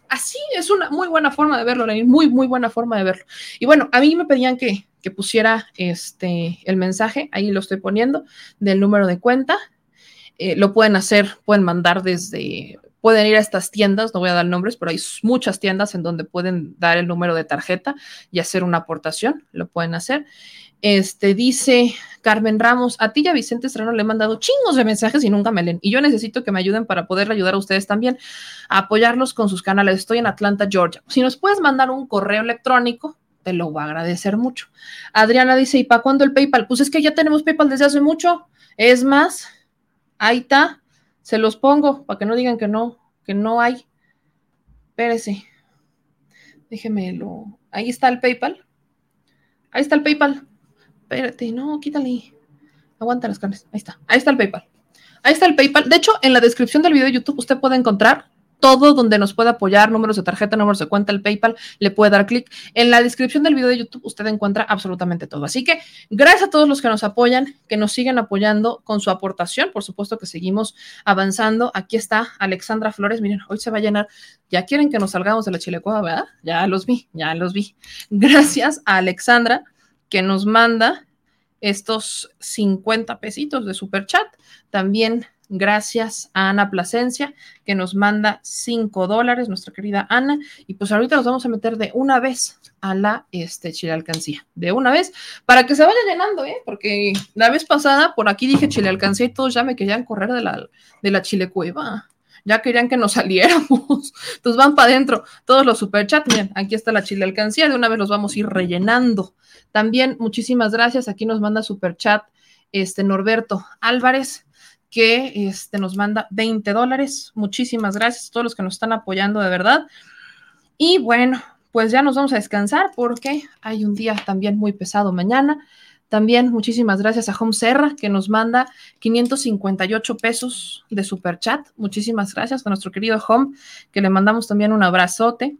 Así es una muy buena forma de verlo, Lenin, muy, muy buena forma de verlo. Y bueno, a mí me pedían que, que pusiera este, el mensaje, ahí lo estoy poniendo, del número de cuenta. Eh, lo pueden hacer, pueden mandar desde pueden ir a estas tiendas, no voy a dar nombres, pero hay muchas tiendas en donde pueden dar el número de tarjeta y hacer una aportación, lo pueden hacer. Este dice Carmen Ramos, a ti y a Vicente Serrano le he mandado chingos de mensajes y nunca me leen. Y yo necesito que me ayuden para poder ayudar a ustedes también a apoyarlos con sus canales. Estoy en Atlanta, Georgia. Si nos puedes mandar un correo electrónico, te lo voy a agradecer mucho. Adriana dice, ¿y para cuándo el PayPal? Pues es que ya tenemos PayPal desde hace mucho. Es más, ahí está se los pongo para que no digan que no, que no hay. Espérese. Déjemelo. Ahí está el PayPal. Ahí está el PayPal. Espérate, no, quítale. Aguanta las carnes. Ahí está. Ahí está el PayPal. Ahí está el PayPal. De hecho, en la descripción del video de YouTube usted puede encontrar todo donde nos puede apoyar, números de tarjeta, números de cuenta, el PayPal, le puede dar clic. En la descripción del video de YouTube usted encuentra absolutamente todo. Así que gracias a todos los que nos apoyan, que nos siguen apoyando con su aportación. Por supuesto que seguimos avanzando. Aquí está Alexandra Flores. Miren, hoy se va a llenar. Ya quieren que nos salgamos de la chilecueva, ¿verdad? Ya los vi, ya los vi. Gracias a Alexandra que nos manda estos 50 pesitos de super chat. También Gracias a Ana Plasencia, que nos manda 5 dólares, nuestra querida Ana. Y pues ahorita nos vamos a meter de una vez a la este, chile alcancía. De una vez, para que se vaya llenando, ¿eh? Porque la vez pasada por aquí dije chile alcancía y todos ya me querían correr de la, de la chile cueva. Ya querían que nos [laughs] saliéramos. Entonces van para adentro todos los superchats. Miren, aquí está la chile alcancía. De una vez los vamos a ir rellenando. También muchísimas gracias. Aquí nos manda superchat este Norberto Álvarez que este, nos manda 20 dólares. Muchísimas gracias a todos los que nos están apoyando de verdad. Y bueno, pues ya nos vamos a descansar porque hay un día también muy pesado mañana. También muchísimas gracias a Home Serra que nos manda 558 pesos de super chat. Muchísimas gracias a nuestro querido Home que le mandamos también un abrazote.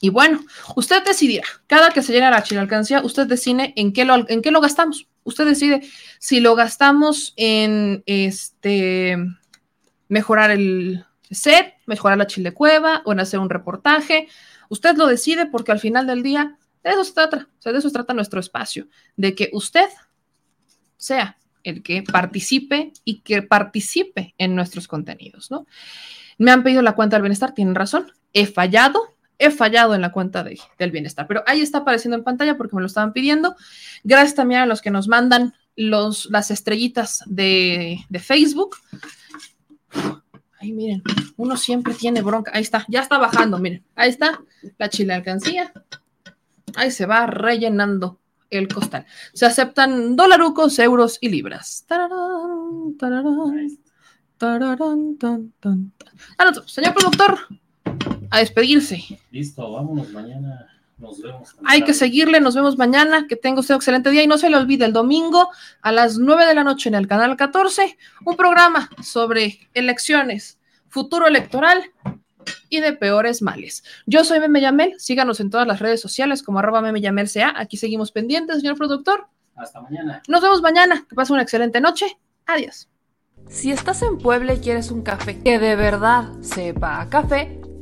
Y bueno, usted decidirá, cada que se llena la chile alcancía, usted decide en qué lo, en qué lo gastamos. Usted decide si lo gastamos en este mejorar el set, mejorar la chile cueva o en hacer un reportaje. Usted lo decide porque al final del día de eso se trata, o sea, de eso se trata nuestro espacio, de que usted sea el que participe y que participe en nuestros contenidos, ¿no? Me han pedido la cuenta del bienestar, tienen razón, he fallado, he fallado en la cuenta de, del bienestar, pero ahí está apareciendo en pantalla porque me lo estaban pidiendo. Gracias también a los que nos mandan los, las estrellitas de, de Facebook. Ahí miren, uno siempre tiene bronca. Ahí está, ya está bajando, miren. Ahí está la chile alcancía. Ahí se va rellenando el costal. Se aceptan dolarucos, euros y libras. Tararán, tararán, tararán, tan. Ah, señor productor, a despedirse. Listo, vámonos mañana. Nos vemos. Hay que seguirle, nos vemos mañana. Que tenga usted un excelente día y no se le olvide el domingo a las 9 de la noche en el canal 14, un programa sobre elecciones, futuro electoral y de peores males. Yo soy Meme Yamel, síganos en todas las redes sociales como arroba Meme Yamel sea. Aquí seguimos pendientes, señor productor. Hasta mañana. Nos vemos mañana. Que pase una excelente noche. Adiós. Si estás en Puebla y quieres un café que de verdad sepa a café,